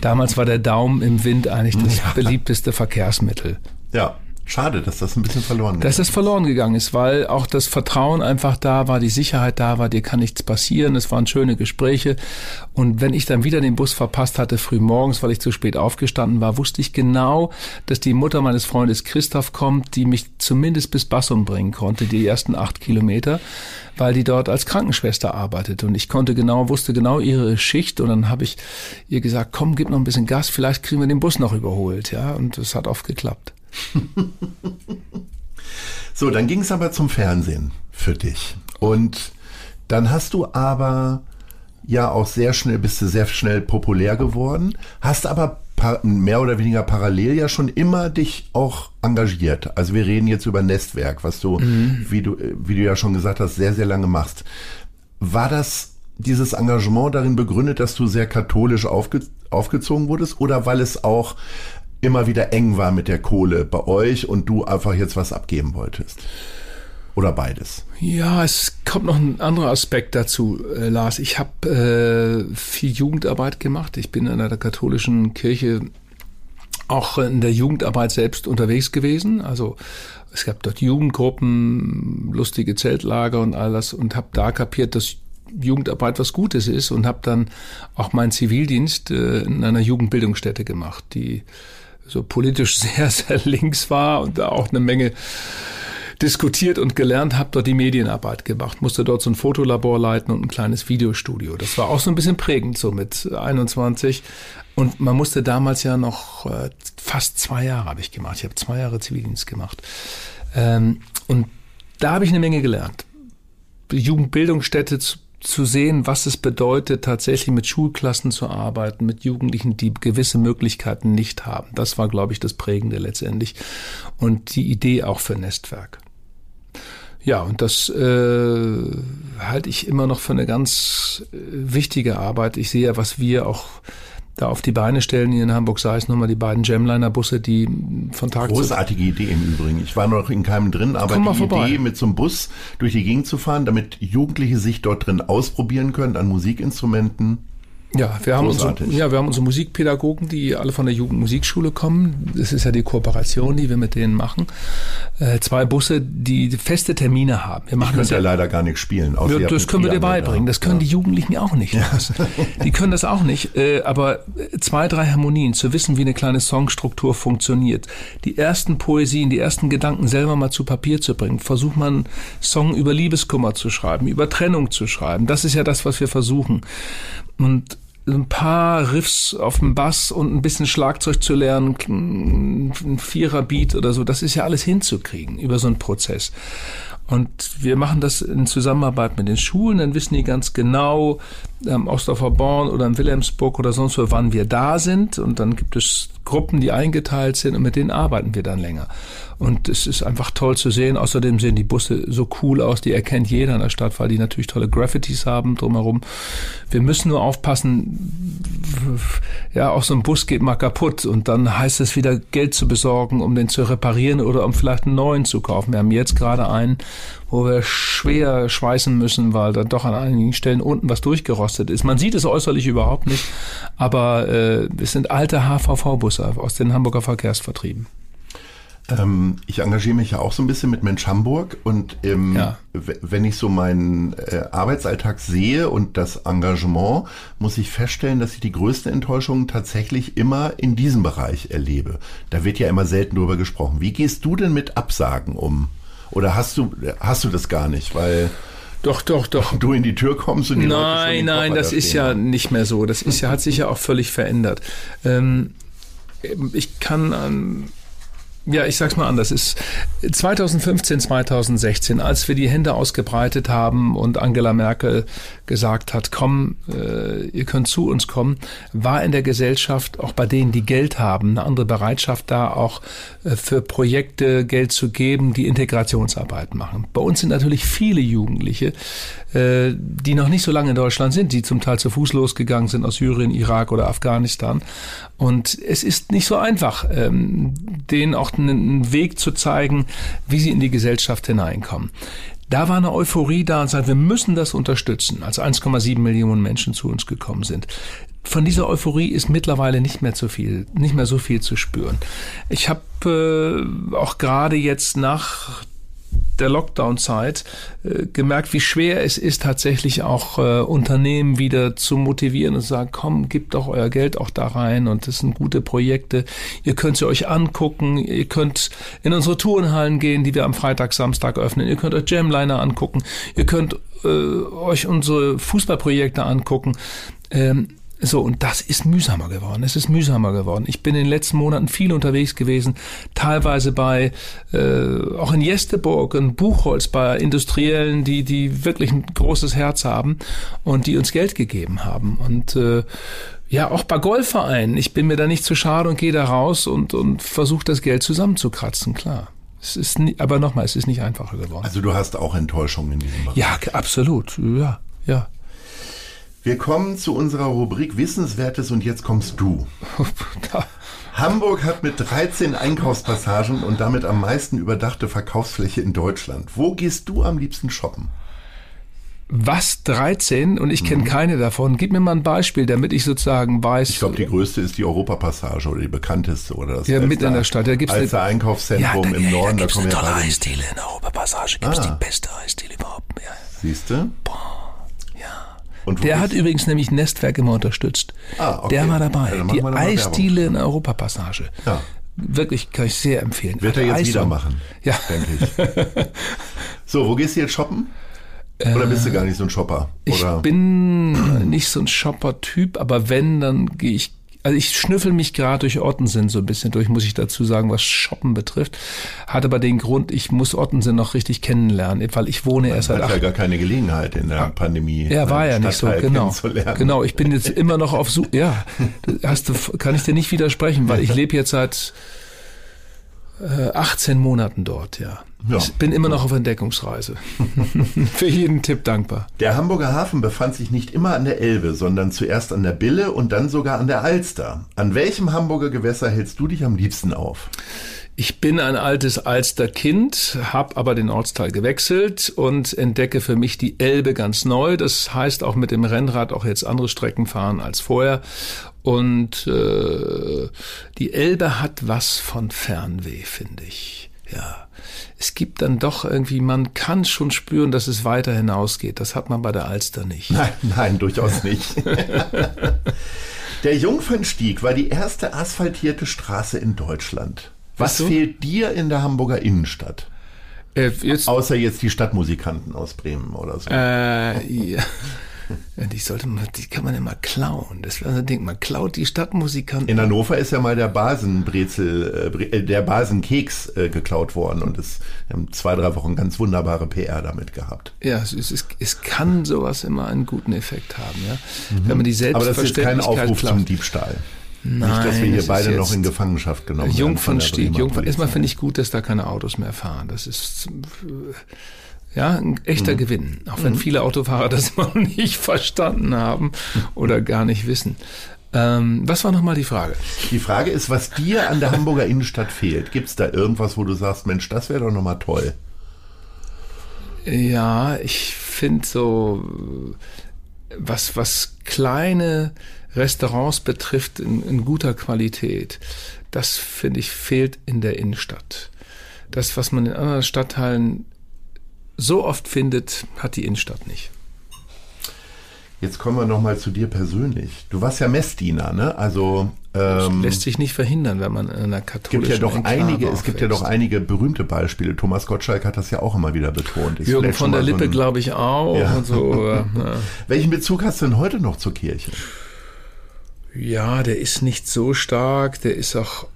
Damals war der Daumen im Wind eigentlich das [LAUGHS] beliebteste Verkehrsmittel. Ja. Schade, dass das ein bisschen verloren Dass geht. das verloren gegangen ist, weil auch das Vertrauen einfach da war, die Sicherheit da war, dir kann nichts passieren, es waren schöne Gespräche. Und wenn ich dann wieder den Bus verpasst hatte, früh morgens, weil ich zu spät aufgestanden war, wusste ich genau, dass die Mutter meines Freundes Christoph kommt, die mich zumindest bis Bassum bringen konnte, die ersten acht Kilometer, weil die dort als Krankenschwester arbeitet. Und ich konnte genau, wusste genau ihre Schicht und dann habe ich ihr gesagt, komm, gib noch ein bisschen Gas, vielleicht kriegen wir den Bus noch überholt. Ja, und es hat oft geklappt. [LAUGHS] So, dann ging es aber zum Fernsehen für dich. Und dann hast du aber ja auch sehr schnell, bist du sehr schnell populär geworden, hast aber mehr oder weniger parallel ja schon immer dich auch engagiert. Also wir reden jetzt über Nestwerk, was du, wie du, wie du ja schon gesagt hast, sehr, sehr lange machst. War das dieses Engagement darin begründet, dass du sehr katholisch aufge, aufgezogen wurdest oder weil es auch immer wieder eng war mit der Kohle bei euch und du einfach jetzt was abgeben wolltest? Oder beides? Ja, es kommt noch ein anderer Aspekt dazu, äh, Lars. Ich habe äh, viel Jugendarbeit gemacht. Ich bin in einer katholischen Kirche auch in der Jugendarbeit selbst unterwegs gewesen. Also es gab dort Jugendgruppen, lustige Zeltlager und all das und habe da kapiert, dass Jugendarbeit was Gutes ist und habe dann auch meinen Zivildienst äh, in einer Jugendbildungsstätte gemacht, die so politisch [LAUGHS] sehr, sehr links war und da auch eine Menge diskutiert und gelernt, habe dort die Medienarbeit gemacht, musste dort so ein Fotolabor leiten und ein kleines Videostudio. Das war auch so ein bisschen prägend, so mit 21. Und man musste damals ja noch äh, fast zwei Jahre habe ich gemacht. Ich habe zwei Jahre Zivildienst gemacht. Ähm, und da habe ich eine Menge gelernt. Jugendbildungsstätte zu, sehen, was es bedeutet, tatsächlich mit Schulklassen zu arbeiten, mit Jugendlichen, die gewisse Möglichkeiten nicht haben. Das war, glaube ich, das Prägende letztendlich. Und die Idee auch für Nestwerk. Ja, und das äh, halte ich immer noch für eine ganz äh, wichtige Arbeit. Ich sehe ja, was wir auch da auf die Beine stellen hier in Hamburg, sei es nochmal die beiden Gemliner-Busse, die von Tag zu Großartige Idee im Übrigen. Ich war noch in keinem drin, aber die vorbei. Idee, mit so einem Bus durch die Gegend zu fahren, damit Jugendliche sich dort drin ausprobieren können an Musikinstrumenten. Ja, wir haben, unsere, ja, wir haben unsere Musikpädagogen, die alle von der Jugendmusikschule kommen. Das ist ja die Kooperation, die wir mit denen machen. Äh, zwei Busse, die feste Termine haben. Wir Ich machen das könnte ja leider gar nicht spielen. außer Ja, habt das können wir dir beibringen. Das können die Jugendlichen auch nicht. Lars. Die können das auch nicht. Äh, Aber zwei, drei Harmonien, zu wissen, wie eine kleine Songstruktur funktioniert. Die ersten Poesien, die ersten Gedanken selber mal zu Papier zu bringen. Versuch mal einen Song über Liebeskummer zu schreiben, über Trennung zu schreiben. Das ist ja das, was wir versuchen. Und ein paar Riffs auf dem Bass und ein bisschen Schlagzeug zu lernen, ein Viererbeat oder so, das ist ja alles hinzukriegen über so einen Prozess. Und wir machen das in Zusammenarbeit mit den Schulen, dann wissen die ganz genau, am Ostdorfer Born oder in Wilhelmsburg oder sonst wo, wann wir da sind. Und dann gibt es Gruppen, die eingeteilt sind und mit denen arbeiten wir dann länger. Und es ist einfach toll zu sehen. Außerdem sehen die Busse so cool aus, die erkennt jeder in der Stadt, weil die natürlich tolle Graffitis haben drumherum. Wir müssen nur aufpassen, ja, auch so ein Bus geht mal kaputt und dann heißt es wieder Geld zu besorgen, um den zu reparieren oder um vielleicht einen neuen zu kaufen. Wir haben jetzt gerade einen, wo wir schwer schweißen müssen, weil dann doch an einigen Stellen unten was durchgerostet ist. Man sieht es äußerlich überhaupt nicht, aber äh, es sind alte HVV-Busse aus den Hamburger Verkehrsvertrieben. Ähm, ich engagiere mich ja auch so ein bisschen mit Mensch Hamburg und ähm, Ja. wenn ich so meinen äh, Arbeitsalltag sehe und das Engagement, muss ich feststellen, dass ich die größten Enttäuschungen tatsächlich immer in diesem Bereich erlebe. Da wird ja immer selten drüber gesprochen. Wie gehst du denn mit Absagen um? Oder hast du, hast du das gar nicht, weil Doch, doch, doch. du in die Tür kommst und die Nein, nein, Koffer das da ist stehen ja nicht mehr so. Das ist ja, hat sich ja auch völlig verändert. Ähm, ich kann an Ja, ich sag's mal anders. Es ist 2015, 2016, als wir die Hände ausgebreitet haben und Angela Merkel gesagt hat, komm, äh, ihr könnt zu uns kommen, war in der Gesellschaft, auch bei denen, die Geld haben, eine andere Bereitschaft da, auch äh, für Projekte Geld zu geben, die Integrationsarbeit machen. Bei uns sind natürlich viele Jugendliche, die noch nicht so lange in Deutschland sind, die zum Teil zu Fuß losgegangen sind aus Syrien, Irak oder Afghanistan. Und es ist nicht so einfach, ähm, denen auch einen Weg zu zeigen, wie sie in die Gesellschaft hineinkommen. Da war eine Euphorie da und sagt, wir müssen das unterstützen, als 1,7 Millionen Menschen zu uns gekommen sind. Von dieser Euphorie ist mittlerweile nicht mehr zu viel, nicht mehr so viel zu spüren. Ich habe äh, auch gerade jetzt nach der Lockdown-Zeit äh, gemerkt, wie schwer es ist, tatsächlich auch äh, Unternehmen wieder zu motivieren und zu sagen, komm, gebt doch euer Geld auch da rein und das sind gute Projekte. Ihr könnt sie euch angucken, ihr könnt in unsere Tourenhallen gehen, die wir am Freitag, Samstag öffnen, ihr könnt euch Jamliner angucken, ihr könnt äh, euch unsere Fußballprojekte angucken. Ähm, so, und das ist mühsamer geworden. Es ist mühsamer geworden. Ich bin in den letzten Monaten viel unterwegs gewesen, teilweise bei, äh, auch in Jesteburg, in Buchholz, bei Industriellen, die, die wirklich ein großes Herz haben und die uns Geld gegeben haben. Und äh, ja, auch bei Golfvereinen. Ich bin mir da nicht zu schade und gehe da raus und, und versuche das Geld zusammenzukratzen, klar. Es ist nie, aber nochmal, es ist nicht einfacher geworden. Also du hast auch Enttäuschungen in diesem Bereich. Ja, absolut. Ja, ja. Wir kommen zu unserer Rubrik Wissenswertes und jetzt kommst du. [LAUGHS] Hamburg hat mit 13 Einkaufspassagen und damit am meisten überdachte Verkaufsfläche in Deutschland. Wo gehst du am liebsten shoppen? Was 13 und ich kenne mhm. keine davon. Gib mir mal ein Beispiel, damit ich sozusagen weiß. Ich glaube, die größte ist die Europapassage oder die bekannteste oder das Ja, mitten in der Stadt. Da gibt's als Einkaufszentrum ja, da, im Norden. Da, da kommt eine tolle Eisdiele in der Europapassage. Gibt's ah. die beste Eisdiele überhaupt. Ja. Siehst du? Boah. Der hat übrigens nämlich Nestwerk immer unterstützt. Ah, okay. Der war dabei. Ja, die Eisdiele in der Europapassage. Ja. Wirklich kann ich sehr empfehlen. Wird er jetzt Eis wieder machen. Ja. Denke ich. [LAUGHS] so, wo gehst du jetzt shoppen? Oder bist du gar nicht so ein Shopper? Oder? Ich bin [CLEARS THROAT] nicht so ein Shopper-Typ, aber wenn, dann gehe ich also ich schnüffel mich gerade durch Ottensen so ein bisschen durch, muss ich dazu sagen, was Shoppen betrifft. Hat aber den Grund, ich muss Ottensen noch richtig kennenlernen, weil ich wohne Man erst seit hat ja gar keine Gelegenheit in der ah. Pandemie. Ja, war ja nicht so, genau. Genau, ich bin jetzt immer noch auf Suche. Ja, [LAUGHS] hast du, kann ich dir nicht widersprechen, weil ich lebe jetzt seit 18 äh, Monaten dort, ja. ja. Ich bin immer noch auf Entdeckungsreise. [LAUGHS] Für jeden Tipp dankbar. Der Hamburger Hafen befand sich nicht immer an der Elbe, sondern zuerst an der Bille und dann sogar an der Alster. An welchem Hamburger Gewässer hältst du dich am liebsten auf? Ich bin ein altes Alsterkind, habe aber den Ortsteil gewechselt und entdecke für mich die Elbe ganz neu. Das heißt auch mit dem Rennrad auch jetzt andere Strecken fahren als vorher. Und äh, die Elbe hat was von Fernweh, finde ich. Ja, es gibt dann doch irgendwie, man kann schon spüren, dass es weiter hinausgeht. Das hat man bei der Alster nicht. Nein, nein, durchaus nicht. [LAUGHS] der Jungfernstieg war die erste asphaltierte Straße in Deutschland. Was fehlt dir in der Hamburger Innenstadt? Äh, jetzt, Außer jetzt die Stadtmusikanten aus Bremen oder so. Äh, ja. Die sollte man, die kann man immer klauen. Das wäre so ein Ding. Man klaut die Stadtmusikanten. In Hannover ist ja mal der Basenbrezel, äh, der Basenkeks äh, geklaut worden und es haben zwei, drei Wochen ganz wunderbare PR damit gehabt. Ja, es, es, es kann sowas immer einen guten Effekt haben, ja. Mhm. Wenn man die Selbstverständlichkeit Aber das ist kein Aufruf klaut. zum Diebstahl. Nein, Nicht, dass wir hier beide noch in Gefangenschaft genommen werden. Jungfernstieg. Jungfern, erstmal finde ich gut, dass da keine Autos mehr fahren. Das ist ja ein echter mhm. Gewinn. Auch wenn mhm. viele Autofahrer das [LAUGHS] noch nicht verstanden haben oder gar nicht wissen. Ähm, was war nochmal die Frage? Die Frage ist, was dir an der Hamburger Innenstadt fehlt. Gibt es da irgendwas, wo du sagst, Mensch, das wäre doch nochmal toll? Ja, ich finde so, was, was kleine Restaurants betrifft in, in guter Qualität, das finde ich fehlt in der Innenstadt. Das, was man in anderen Stadtteilen so oft findet, hat die Innenstadt nicht. Jetzt kommen wir nochmal zu dir persönlich. Du warst ja Messdiener, ne? Also ähm, lässt sich nicht verhindern, wenn man in einer katholischen gibt ja doch Enklave einige, Es gibt ja doch einige berühmte Beispiele. Thomas Gottschalk hat das ja auch immer wieder betont. Ist Jürgen von der Lippe, so glaube ich, auch. Ja. So, [LAUGHS] ja. Welchen Bezug hast du denn heute noch zur Kirche? Ja, der ist nicht so stark. Der ist auch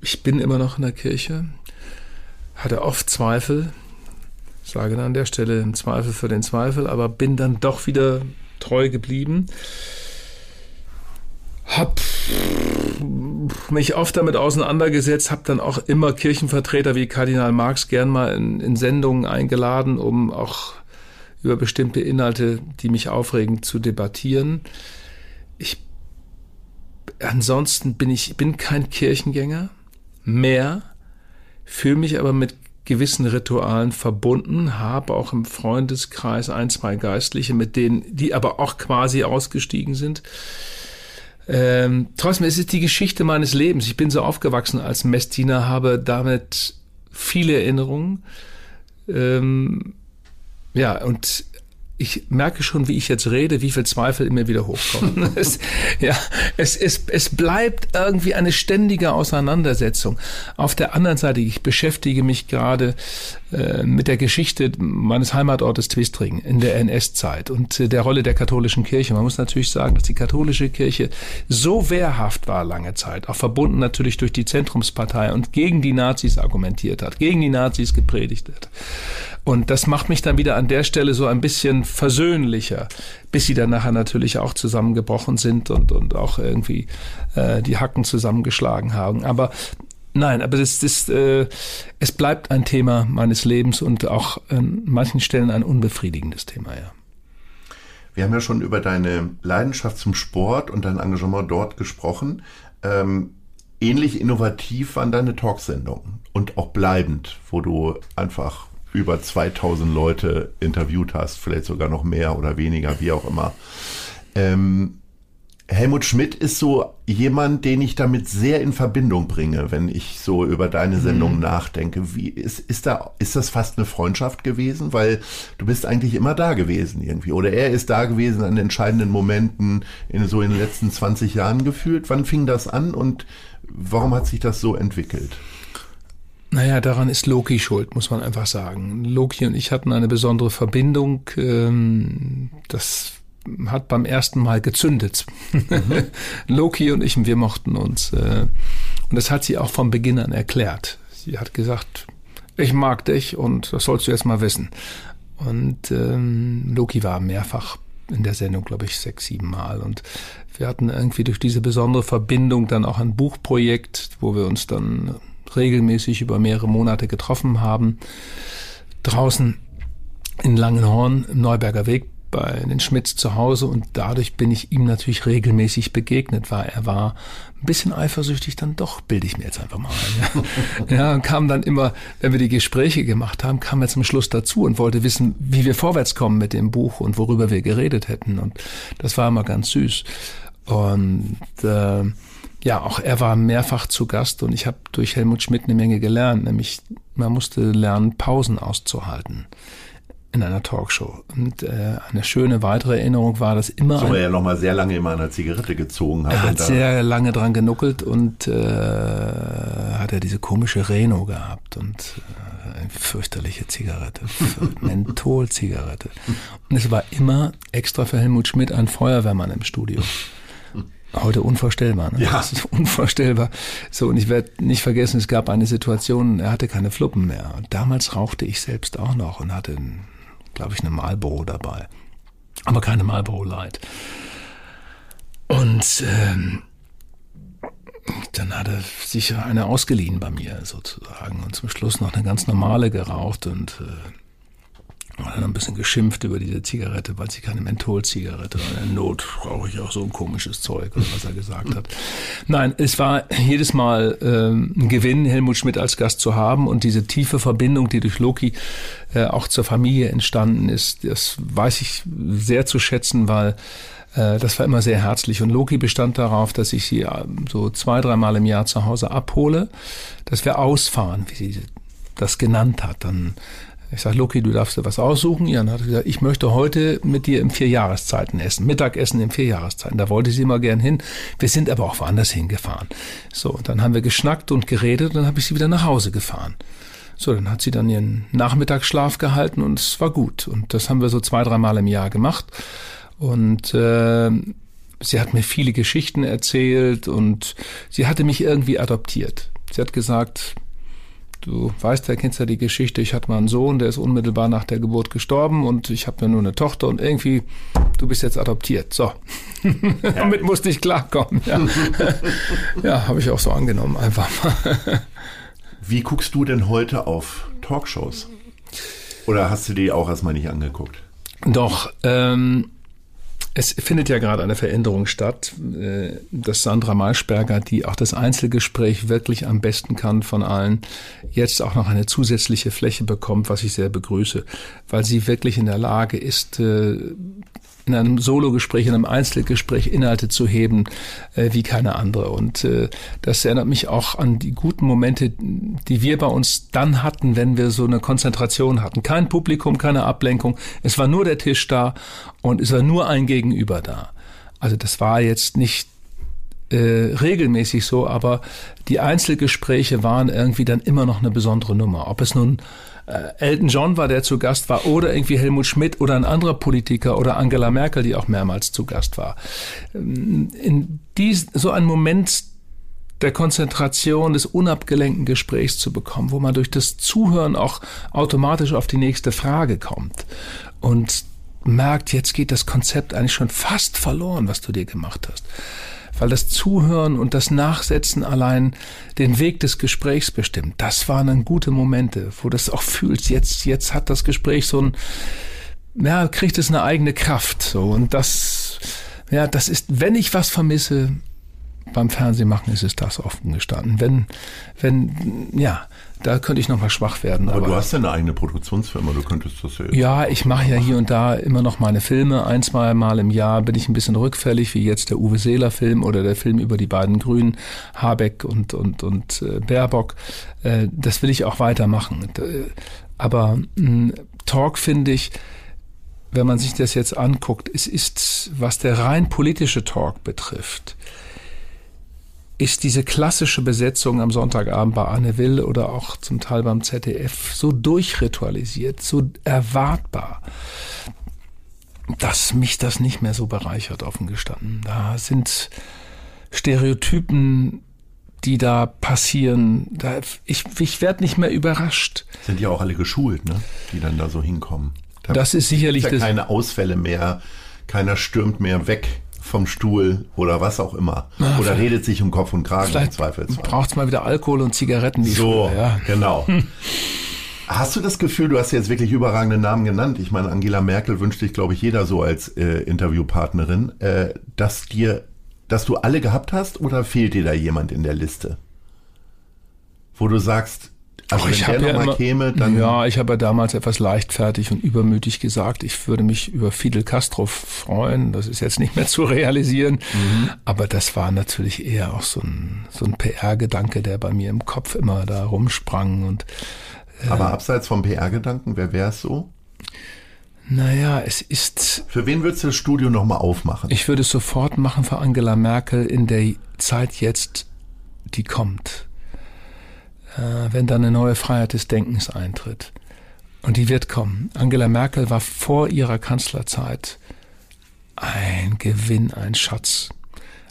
ich bin immer noch in der Kirche, hatte oft Zweifel, sage dann an der Stelle im Zweifel für den Zweifel, aber bin dann doch wieder treu geblieben. Hab mich oft damit auseinandergesetzt, habe dann auch immer Kirchenvertreter wie Kardinal Marx gern mal in, in Sendungen eingeladen, um auch über bestimmte Inhalte, die mich aufregen, zu debattieren. Ich ansonsten bin ich bin kein Kirchengänger mehr, fühle mich aber mit gewissen Ritualen verbunden, habe auch im Freundeskreis ein, zwei Geistliche, mit denen, die aber auch quasi ausgestiegen sind. Ähm, trotzdem es ist die Geschichte meines Lebens. Ich bin so aufgewachsen als Messdiener, habe damit viele Erinnerungen. Ähm, ja, und ich merke schon, wie ich jetzt rede, wie viel Zweifel in mir wieder hochkommen. [LAUGHS] es, ja, es, es, es bleibt irgendwie eine ständige Auseinandersetzung. Auf der anderen Seite, ich beschäftige mich gerade äh, mit der Geschichte meines Heimatortes Twistringen in der NS-Zeit und äh, der Rolle der katholischen Kirche. Man muss natürlich sagen, dass die katholische Kirche so wehrhaft war lange Zeit, auch verbunden natürlich durch die Zentrumspartei und gegen die Nazis argumentiert hat, gegen die Nazis gepredigt hat. Und das macht mich dann wieder an der Stelle so ein bisschen versöhnlicher, bis sie dann nachher natürlich auch zusammengebrochen sind und, und auch irgendwie äh, die Hacken zusammengeschlagen haben. Aber Nein, aber das, das, äh, es bleibt ein Thema meines Lebens und auch an manchen Stellen ein unbefriedigendes Thema, ja. Wir haben ja schon über deine Leidenschaft zum Sport und dein Engagement dort gesprochen. Ähm, ähnlich innovativ waren deine Talksendungen und auch bleibend, wo du einfach über 2000 Leute interviewt hast, vielleicht sogar noch mehr oder weniger, wie auch immer. Ähm, Helmut Schmidt ist so jemand, den ich damit sehr in Verbindung bringe, wenn ich so über deine Sendung mhm. nachdenke. Wie ist, ist da, ist das fast eine Freundschaft gewesen? Weil du bist eigentlich immer da gewesen irgendwie. Oder er ist da gewesen an entscheidenden Momenten in so in den letzten 20 Jahren gefühlt. Wann fing das an und warum hat sich das so entwickelt? Naja, daran ist Loki schuld, muss man einfach sagen. Loki und ich hatten eine besondere Verbindung. Ähm, das hat beim ersten Mal gezündet. Mhm. [LAUGHS] Loki und ich, wir mochten uns. Äh, und das hat sie auch von Beginn an erklärt. Sie hat gesagt, ich mag dich und das sollst du jetzt mal wissen. Und ähm, Loki war mehrfach in der Sendung, glaube ich, sechs, sieben Mal. Und wir hatten irgendwie durch diese besondere Verbindung dann auch ein Buchprojekt, wo wir uns dann regelmäßig über mehrere Monate getroffen haben. Draußen in Langenhorn im Neuberger Weg bei den Schmidts zu Hause und dadurch bin ich ihm natürlich regelmäßig begegnet, weil er war ein bisschen eifersüchtig, dann doch, bilde ich mir jetzt einfach mal ein. Ja, [LAUGHS] ja und kam dann immer, wenn wir die Gespräche gemacht haben, kam er zum Schluss dazu und wollte wissen, wie wir vorwärts kommen mit dem Buch und worüber wir geredet hätten und das war immer ganz süß. Und äh, ja, auch er war mehrfach zu Gast und ich habe durch Helmut Schmidt eine Menge gelernt, nämlich man musste lernen, Pausen auszuhalten in einer Talkshow. Und äh, eine schöne weitere Erinnerung war, dass immer. So, er ja mal sehr lange immer eine Zigarette gezogen hat. Er hat sehr lange dran genuckelt und äh, hat er diese komische Reno gehabt und äh, eine fürchterliche Zigarette, [LAUGHS] Mentholzigarette. Und es war immer extra für Helmut Schmidt ein Feuerwehrmann im Studio. Heute unvorstellbar, ne? Ja. Das ist [LAUGHS] unvorstellbar. So, und ich werde nicht vergessen, es gab eine Situation, er hatte keine Fluppen mehr. Und damals rauchte ich selbst auch noch und hatte, glaube ich, eine Marlboro dabei. Aber keine Marlboro Light. Und ähm, dann hat er sich eine ausgeliehen bei mir sozusagen und zum Schluss noch eine ganz normale geraucht und äh, und dann ein bisschen geschimpft über diese Zigarette, weil sie keine Mentholzigarette war. In Not brauche ich auch so ein komisches Zeug, oder was er gesagt hat. Nein, es war jedes Mal ähm, ein Gewinn, Helmut Schmidt als Gast zu haben und diese tiefe Verbindung, die durch Loki äh, auch zur Familie entstanden ist, das weiß ich sehr zu schätzen, weil äh, das war immer sehr herzlich. Und Loki bestand darauf, dass ich sie äh, so zwei, dreimal im Jahr zu Hause abhole, dass wir ausfahren, wie sie das genannt hat. Dann ich sage, Loki, du darfst dir was aussuchen. Jan hat gesagt, ich möchte heute mit dir im Vierjahreszeiten essen. Mittagessen im Vierjahreszeiten. Da wollte sie immer gern hin. Wir sind aber auch woanders hingefahren. So, dann haben wir geschnackt und geredet und dann habe ich sie wieder nach Hause gefahren. So, dann hat sie dann ihren Nachmittagsschlaf gehalten und es war gut. Und das haben wir so zwei, dreimal im Jahr gemacht. Und äh, sie hat mir viele Geschichten erzählt und sie hatte mich irgendwie adoptiert. Sie hat gesagt, du weißt ja, kennst ja die Geschichte, ich hatte mal einen Sohn, der ist unmittelbar nach der Geburt gestorben und ich habe ja nur eine Tochter und irgendwie, du bist jetzt adoptiert. So. [LAUGHS] Damit musste ich klarkommen. Ja, [LAUGHS] ja habe ich auch so angenommen, einfach mal. Wie guckst du denn heute auf Talkshows? Oder hast du die auch erstmal nicht angeguckt? Doch, ähm, es findet ja gerade eine Veränderung statt, äh, dass Sandra Maischberger, die auch das Einzelgespräch wirklich am besten kann von allen, jetzt auch noch eine zusätzliche Fläche bekommt, was ich sehr begrüße, weil sie wirklich in der Lage ist, äh, in einem Sologespräch, in einem Einzelgespräch Inhalte zu heben äh, wie keine andere. Und äh, das erinnert mich auch an die guten Momente, die wir bei uns dann hatten, wenn wir so eine Konzentration hatten. Kein Publikum, keine Ablenkung. Es war nur der Tisch da und es war nur ein Gegenüber da. Also das war jetzt nicht äh, regelmäßig so, aber die Einzelgespräche waren irgendwie dann immer noch eine besondere Nummer. Ob es nun Elton John war, der zu Gast war, oder irgendwie Helmut Schmidt oder ein anderer Politiker oder Angela Merkel, die auch mehrmals zu Gast war. Ähm, in dies, so ein Moment der Konzentration des unabgelenkten Gesprächs zu bekommen, wo man durch das Zuhören auch automatisch auf die nächste Frage kommt und merkt, jetzt geht das Konzept eigentlich schon fast verloren, was du dir gemacht hast weil das Zuhören und das Nachsetzen allein den Weg des Gesprächs bestimmt. Das waren dann gute Momente, wo das auch fühlst, jetzt, jetzt hat das Gespräch so ein, ja, kriegt es eine eigene Kraft, so. Und das, ja, das ist, wenn ich was vermisse, beim Fernsehen machen ist es das offen gestanden. Wenn, wenn, ja, da könnte ich noch mal schwach werden. Aber, aber du hast ja eine eigene Produktionsfirma, du könntest das ja Ja, ich mache ja hier und da immer noch meine Filme. Ein, zwei Mal im Jahr bin ich ein bisschen rückfällig, wie jetzt der Uwe Seeler Film oder der Film über die beiden Grünen, Habeck und, und, und äh, Baerbock. Äh, das will ich auch weitermachen. Aber äh, Talk finde ich, wenn man sich das jetzt anguckt, es ist, was der rein politische Talk betrifft, ist diese klassische Besetzung am Sonntagabend bei Anne Will oder auch zum Teil beim ZDF so durchritualisiert, so erwartbar, dass mich das nicht mehr so bereichert, offen gestanden. Da sind Stereotypen, die da passieren. Da, ich ich werde nicht mehr überrascht. Sind ja auch alle geschult, ne? die dann da so hinkommen. Da das ist sicherlich ja keine Ausfälle mehr. Keiner stürmt mehr weg vom Stuhl oder was auch immer. Na, oder redet sich um Kopf und Kragen im Zweifelsfall. Braucht es mal wieder Alkohol und Zigaretten. Wie so, früher, ja. genau. [LAUGHS] Hast du das Gefühl, du hast jetzt wirklich überragende Namen genannt? Ich meine, Angela Merkel wünscht dich, glaube ich, jeder so als äh, Interviewpartnerin, äh, dass dir, dass du alle gehabt hast oder fehlt dir da jemand in der Liste? Wo du sagst, also Ach, wenn ich der ja immer, käme, dann. Ja, ich habe ja damals etwas leichtfertig und übermütig gesagt, ich würde mich über Fidel Castro freuen. Das ist jetzt nicht mehr zu realisieren. Mhm. Aber das war natürlich eher auch so ein, so ein PR-Gedanke, der bei mir im Kopf immer da rumsprang. Und, äh, Aber abseits vom PR-Gedanken, wer wäre es so? Naja, es ist. Für wen würdest du das Studio nochmal aufmachen? Ich würde es sofort machen für Angela Merkel in der Zeit jetzt, die kommt wenn dann eine neue Freiheit des Denkens eintritt. Und die wird kommen. Angela Merkel war vor ihrer Kanzlerzeit ein Gewinn, ein Schatz.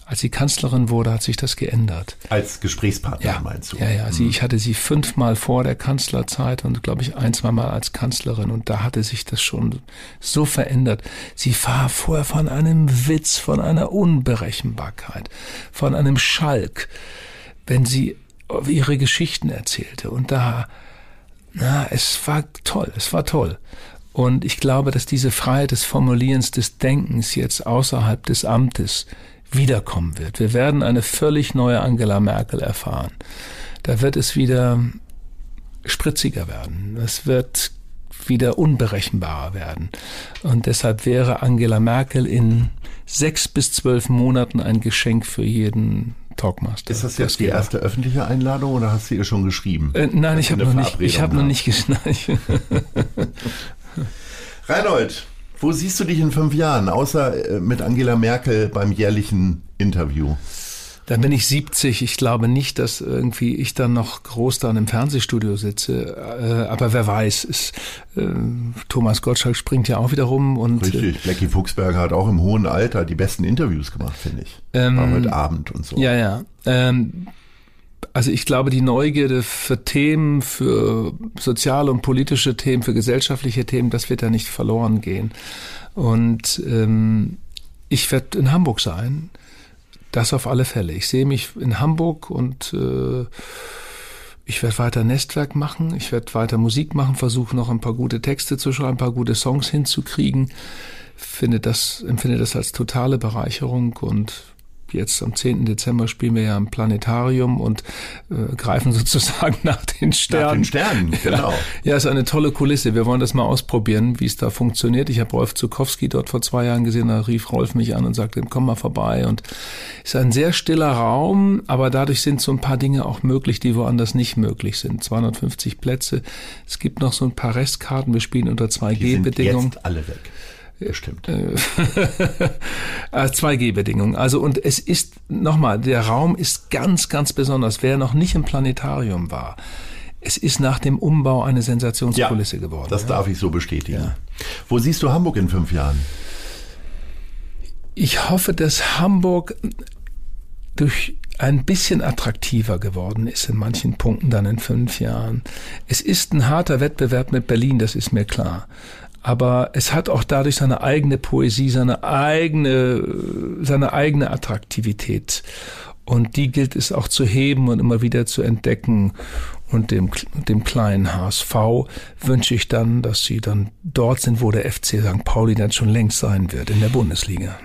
Als sie Kanzlerin wurde, hat sich das geändert. Als Gesprächspartner ja, meinst du? Ja, ja. Sie, mhm. ich hatte sie fünfmal vor der Kanzlerzeit und glaube ich ein, zwei Mal als Kanzlerin und da hatte sich das schon so verändert. Sie war vorher von einem Witz, von einer Unberechenbarkeit, von einem Schalk. Wenn sie ihre Geschichten erzählte. Und da, na, es war toll, es war toll. Und ich glaube, dass diese Freiheit des Formulierens, des Denkens jetzt außerhalb des Amtes wiederkommen wird. Wir werden eine völlig neue Angela Merkel erfahren. Da wird es wieder spritziger werden. Es wird wieder unberechenbarer werden. Und deshalb wäre Angela Merkel in sechs bis zwölf Monaten ein Geschenk für jeden Talkmaster. Ist das jetzt die erste öffentliche Einladung oder hast du ihr schon geschrieben? Äh, nein, ich habe noch nicht. Ich habe noch nicht geschnallt. [LAUGHS] [LAUGHS] Reinhold, wo siehst du dich in fünf Jahren, außer äh, mit Angela Merkel beim jährlichen Interview? Dann bin ich 70. Ich glaube nicht, dass irgendwie ich dann noch groß da im Fernsehstudio sitze. Äh, aber wer weiß, ist, äh, Thomas Gottschalk springt ja auch wieder rum. Und, Richtig, äh, Blackie Fuchsberger hat auch im hohen Alter die besten Interviews gemacht, finde ich. Ähm, War heute Abend und so. Ja, ja. Ähm, Also ich glaube, die Neugierde für Themen, für soziale und politische Themen, für gesellschaftliche Themen, das wird da nicht verloren gehen. Und ähm, ich werde in Hamburg sein. Das auf alle Fälle. Ich sehe mich in Hamburg und äh, ich werde weiter Nestwerk machen, ich werde weiter Musik machen, versuche noch ein paar gute Texte zu schreiben, ein paar gute Songs hinzukriegen. Finde das, empfinde das als totale Bereicherung und jetzt am 10. Dezember spielen wir ja im Planetarium und äh, greifen [LAUGHS] sozusagen nach den Sternen. Nach den Sternen, [LAUGHS] genau. Ja, ist eine tolle Kulisse. Wir wollen das mal ausprobieren, wie es da funktioniert. Ich habe Rolf Zukowski dort vor zwei Jahren gesehen, da rief Rolf mich an und sagte, komm mal vorbei. Und ist ein sehr stiller Raum, aber dadurch sind so ein paar Dinge auch möglich, die woanders nicht möglich sind. 250 Plätze. Es gibt noch so ein paar Restkarten. Wir spielen unter 2G-Bedingungen. alle weg. Bestimmt. Äh, 2G-Bedingungen. [LAUGHS] Äh, also und es ist nochmal, der Raum ist ganz, ganz besonders. Wer noch nicht im Planetarium war, es ist nach dem Umbau eine Sensationskulisse ja, geworden. Das ja. darf ich so bestätigen. Ja. Wo siehst du Hamburg in fünf Jahren? Ich hoffe, dass Hamburg durch ein bisschen attraktiver geworden ist in manchen Punkten dann in fünf Jahren. Es ist ein harter Wettbewerb mit Berlin, das ist mir klar aber es hat auch dadurch seine eigene Poesie, seine eigene, seine eigene Attraktivität. Und die gilt es auch zu heben und immer wieder zu entdecken. Und dem, dem kleinen HSV wünsche ich dann, dass sie dann dort sind, wo der FC St. Pauli dann schon längst sein wird, in der Bundesliga.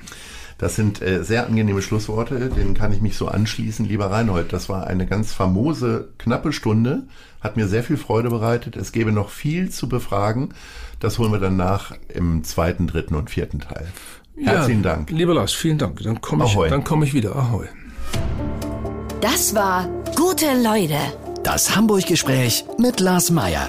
Das sind äh, sehr angenehme Schlussworte, denen kann ich mich so anschließen. Lieber Reinhold, das war eine ganz famose, knappe Stunde, hat mir sehr viel Freude bereitet. Es gäbe noch viel zu befragen. Das holen wir dann nach im zweiten, dritten und vierten Teil. Herzlichen ja, Dank. Lieber Lars, vielen Dank. Dann komme ich, dann komm ich wieder. Ahoi. Das war Gute Leute. Das Hamburg-Gespräch mit Lars Meier.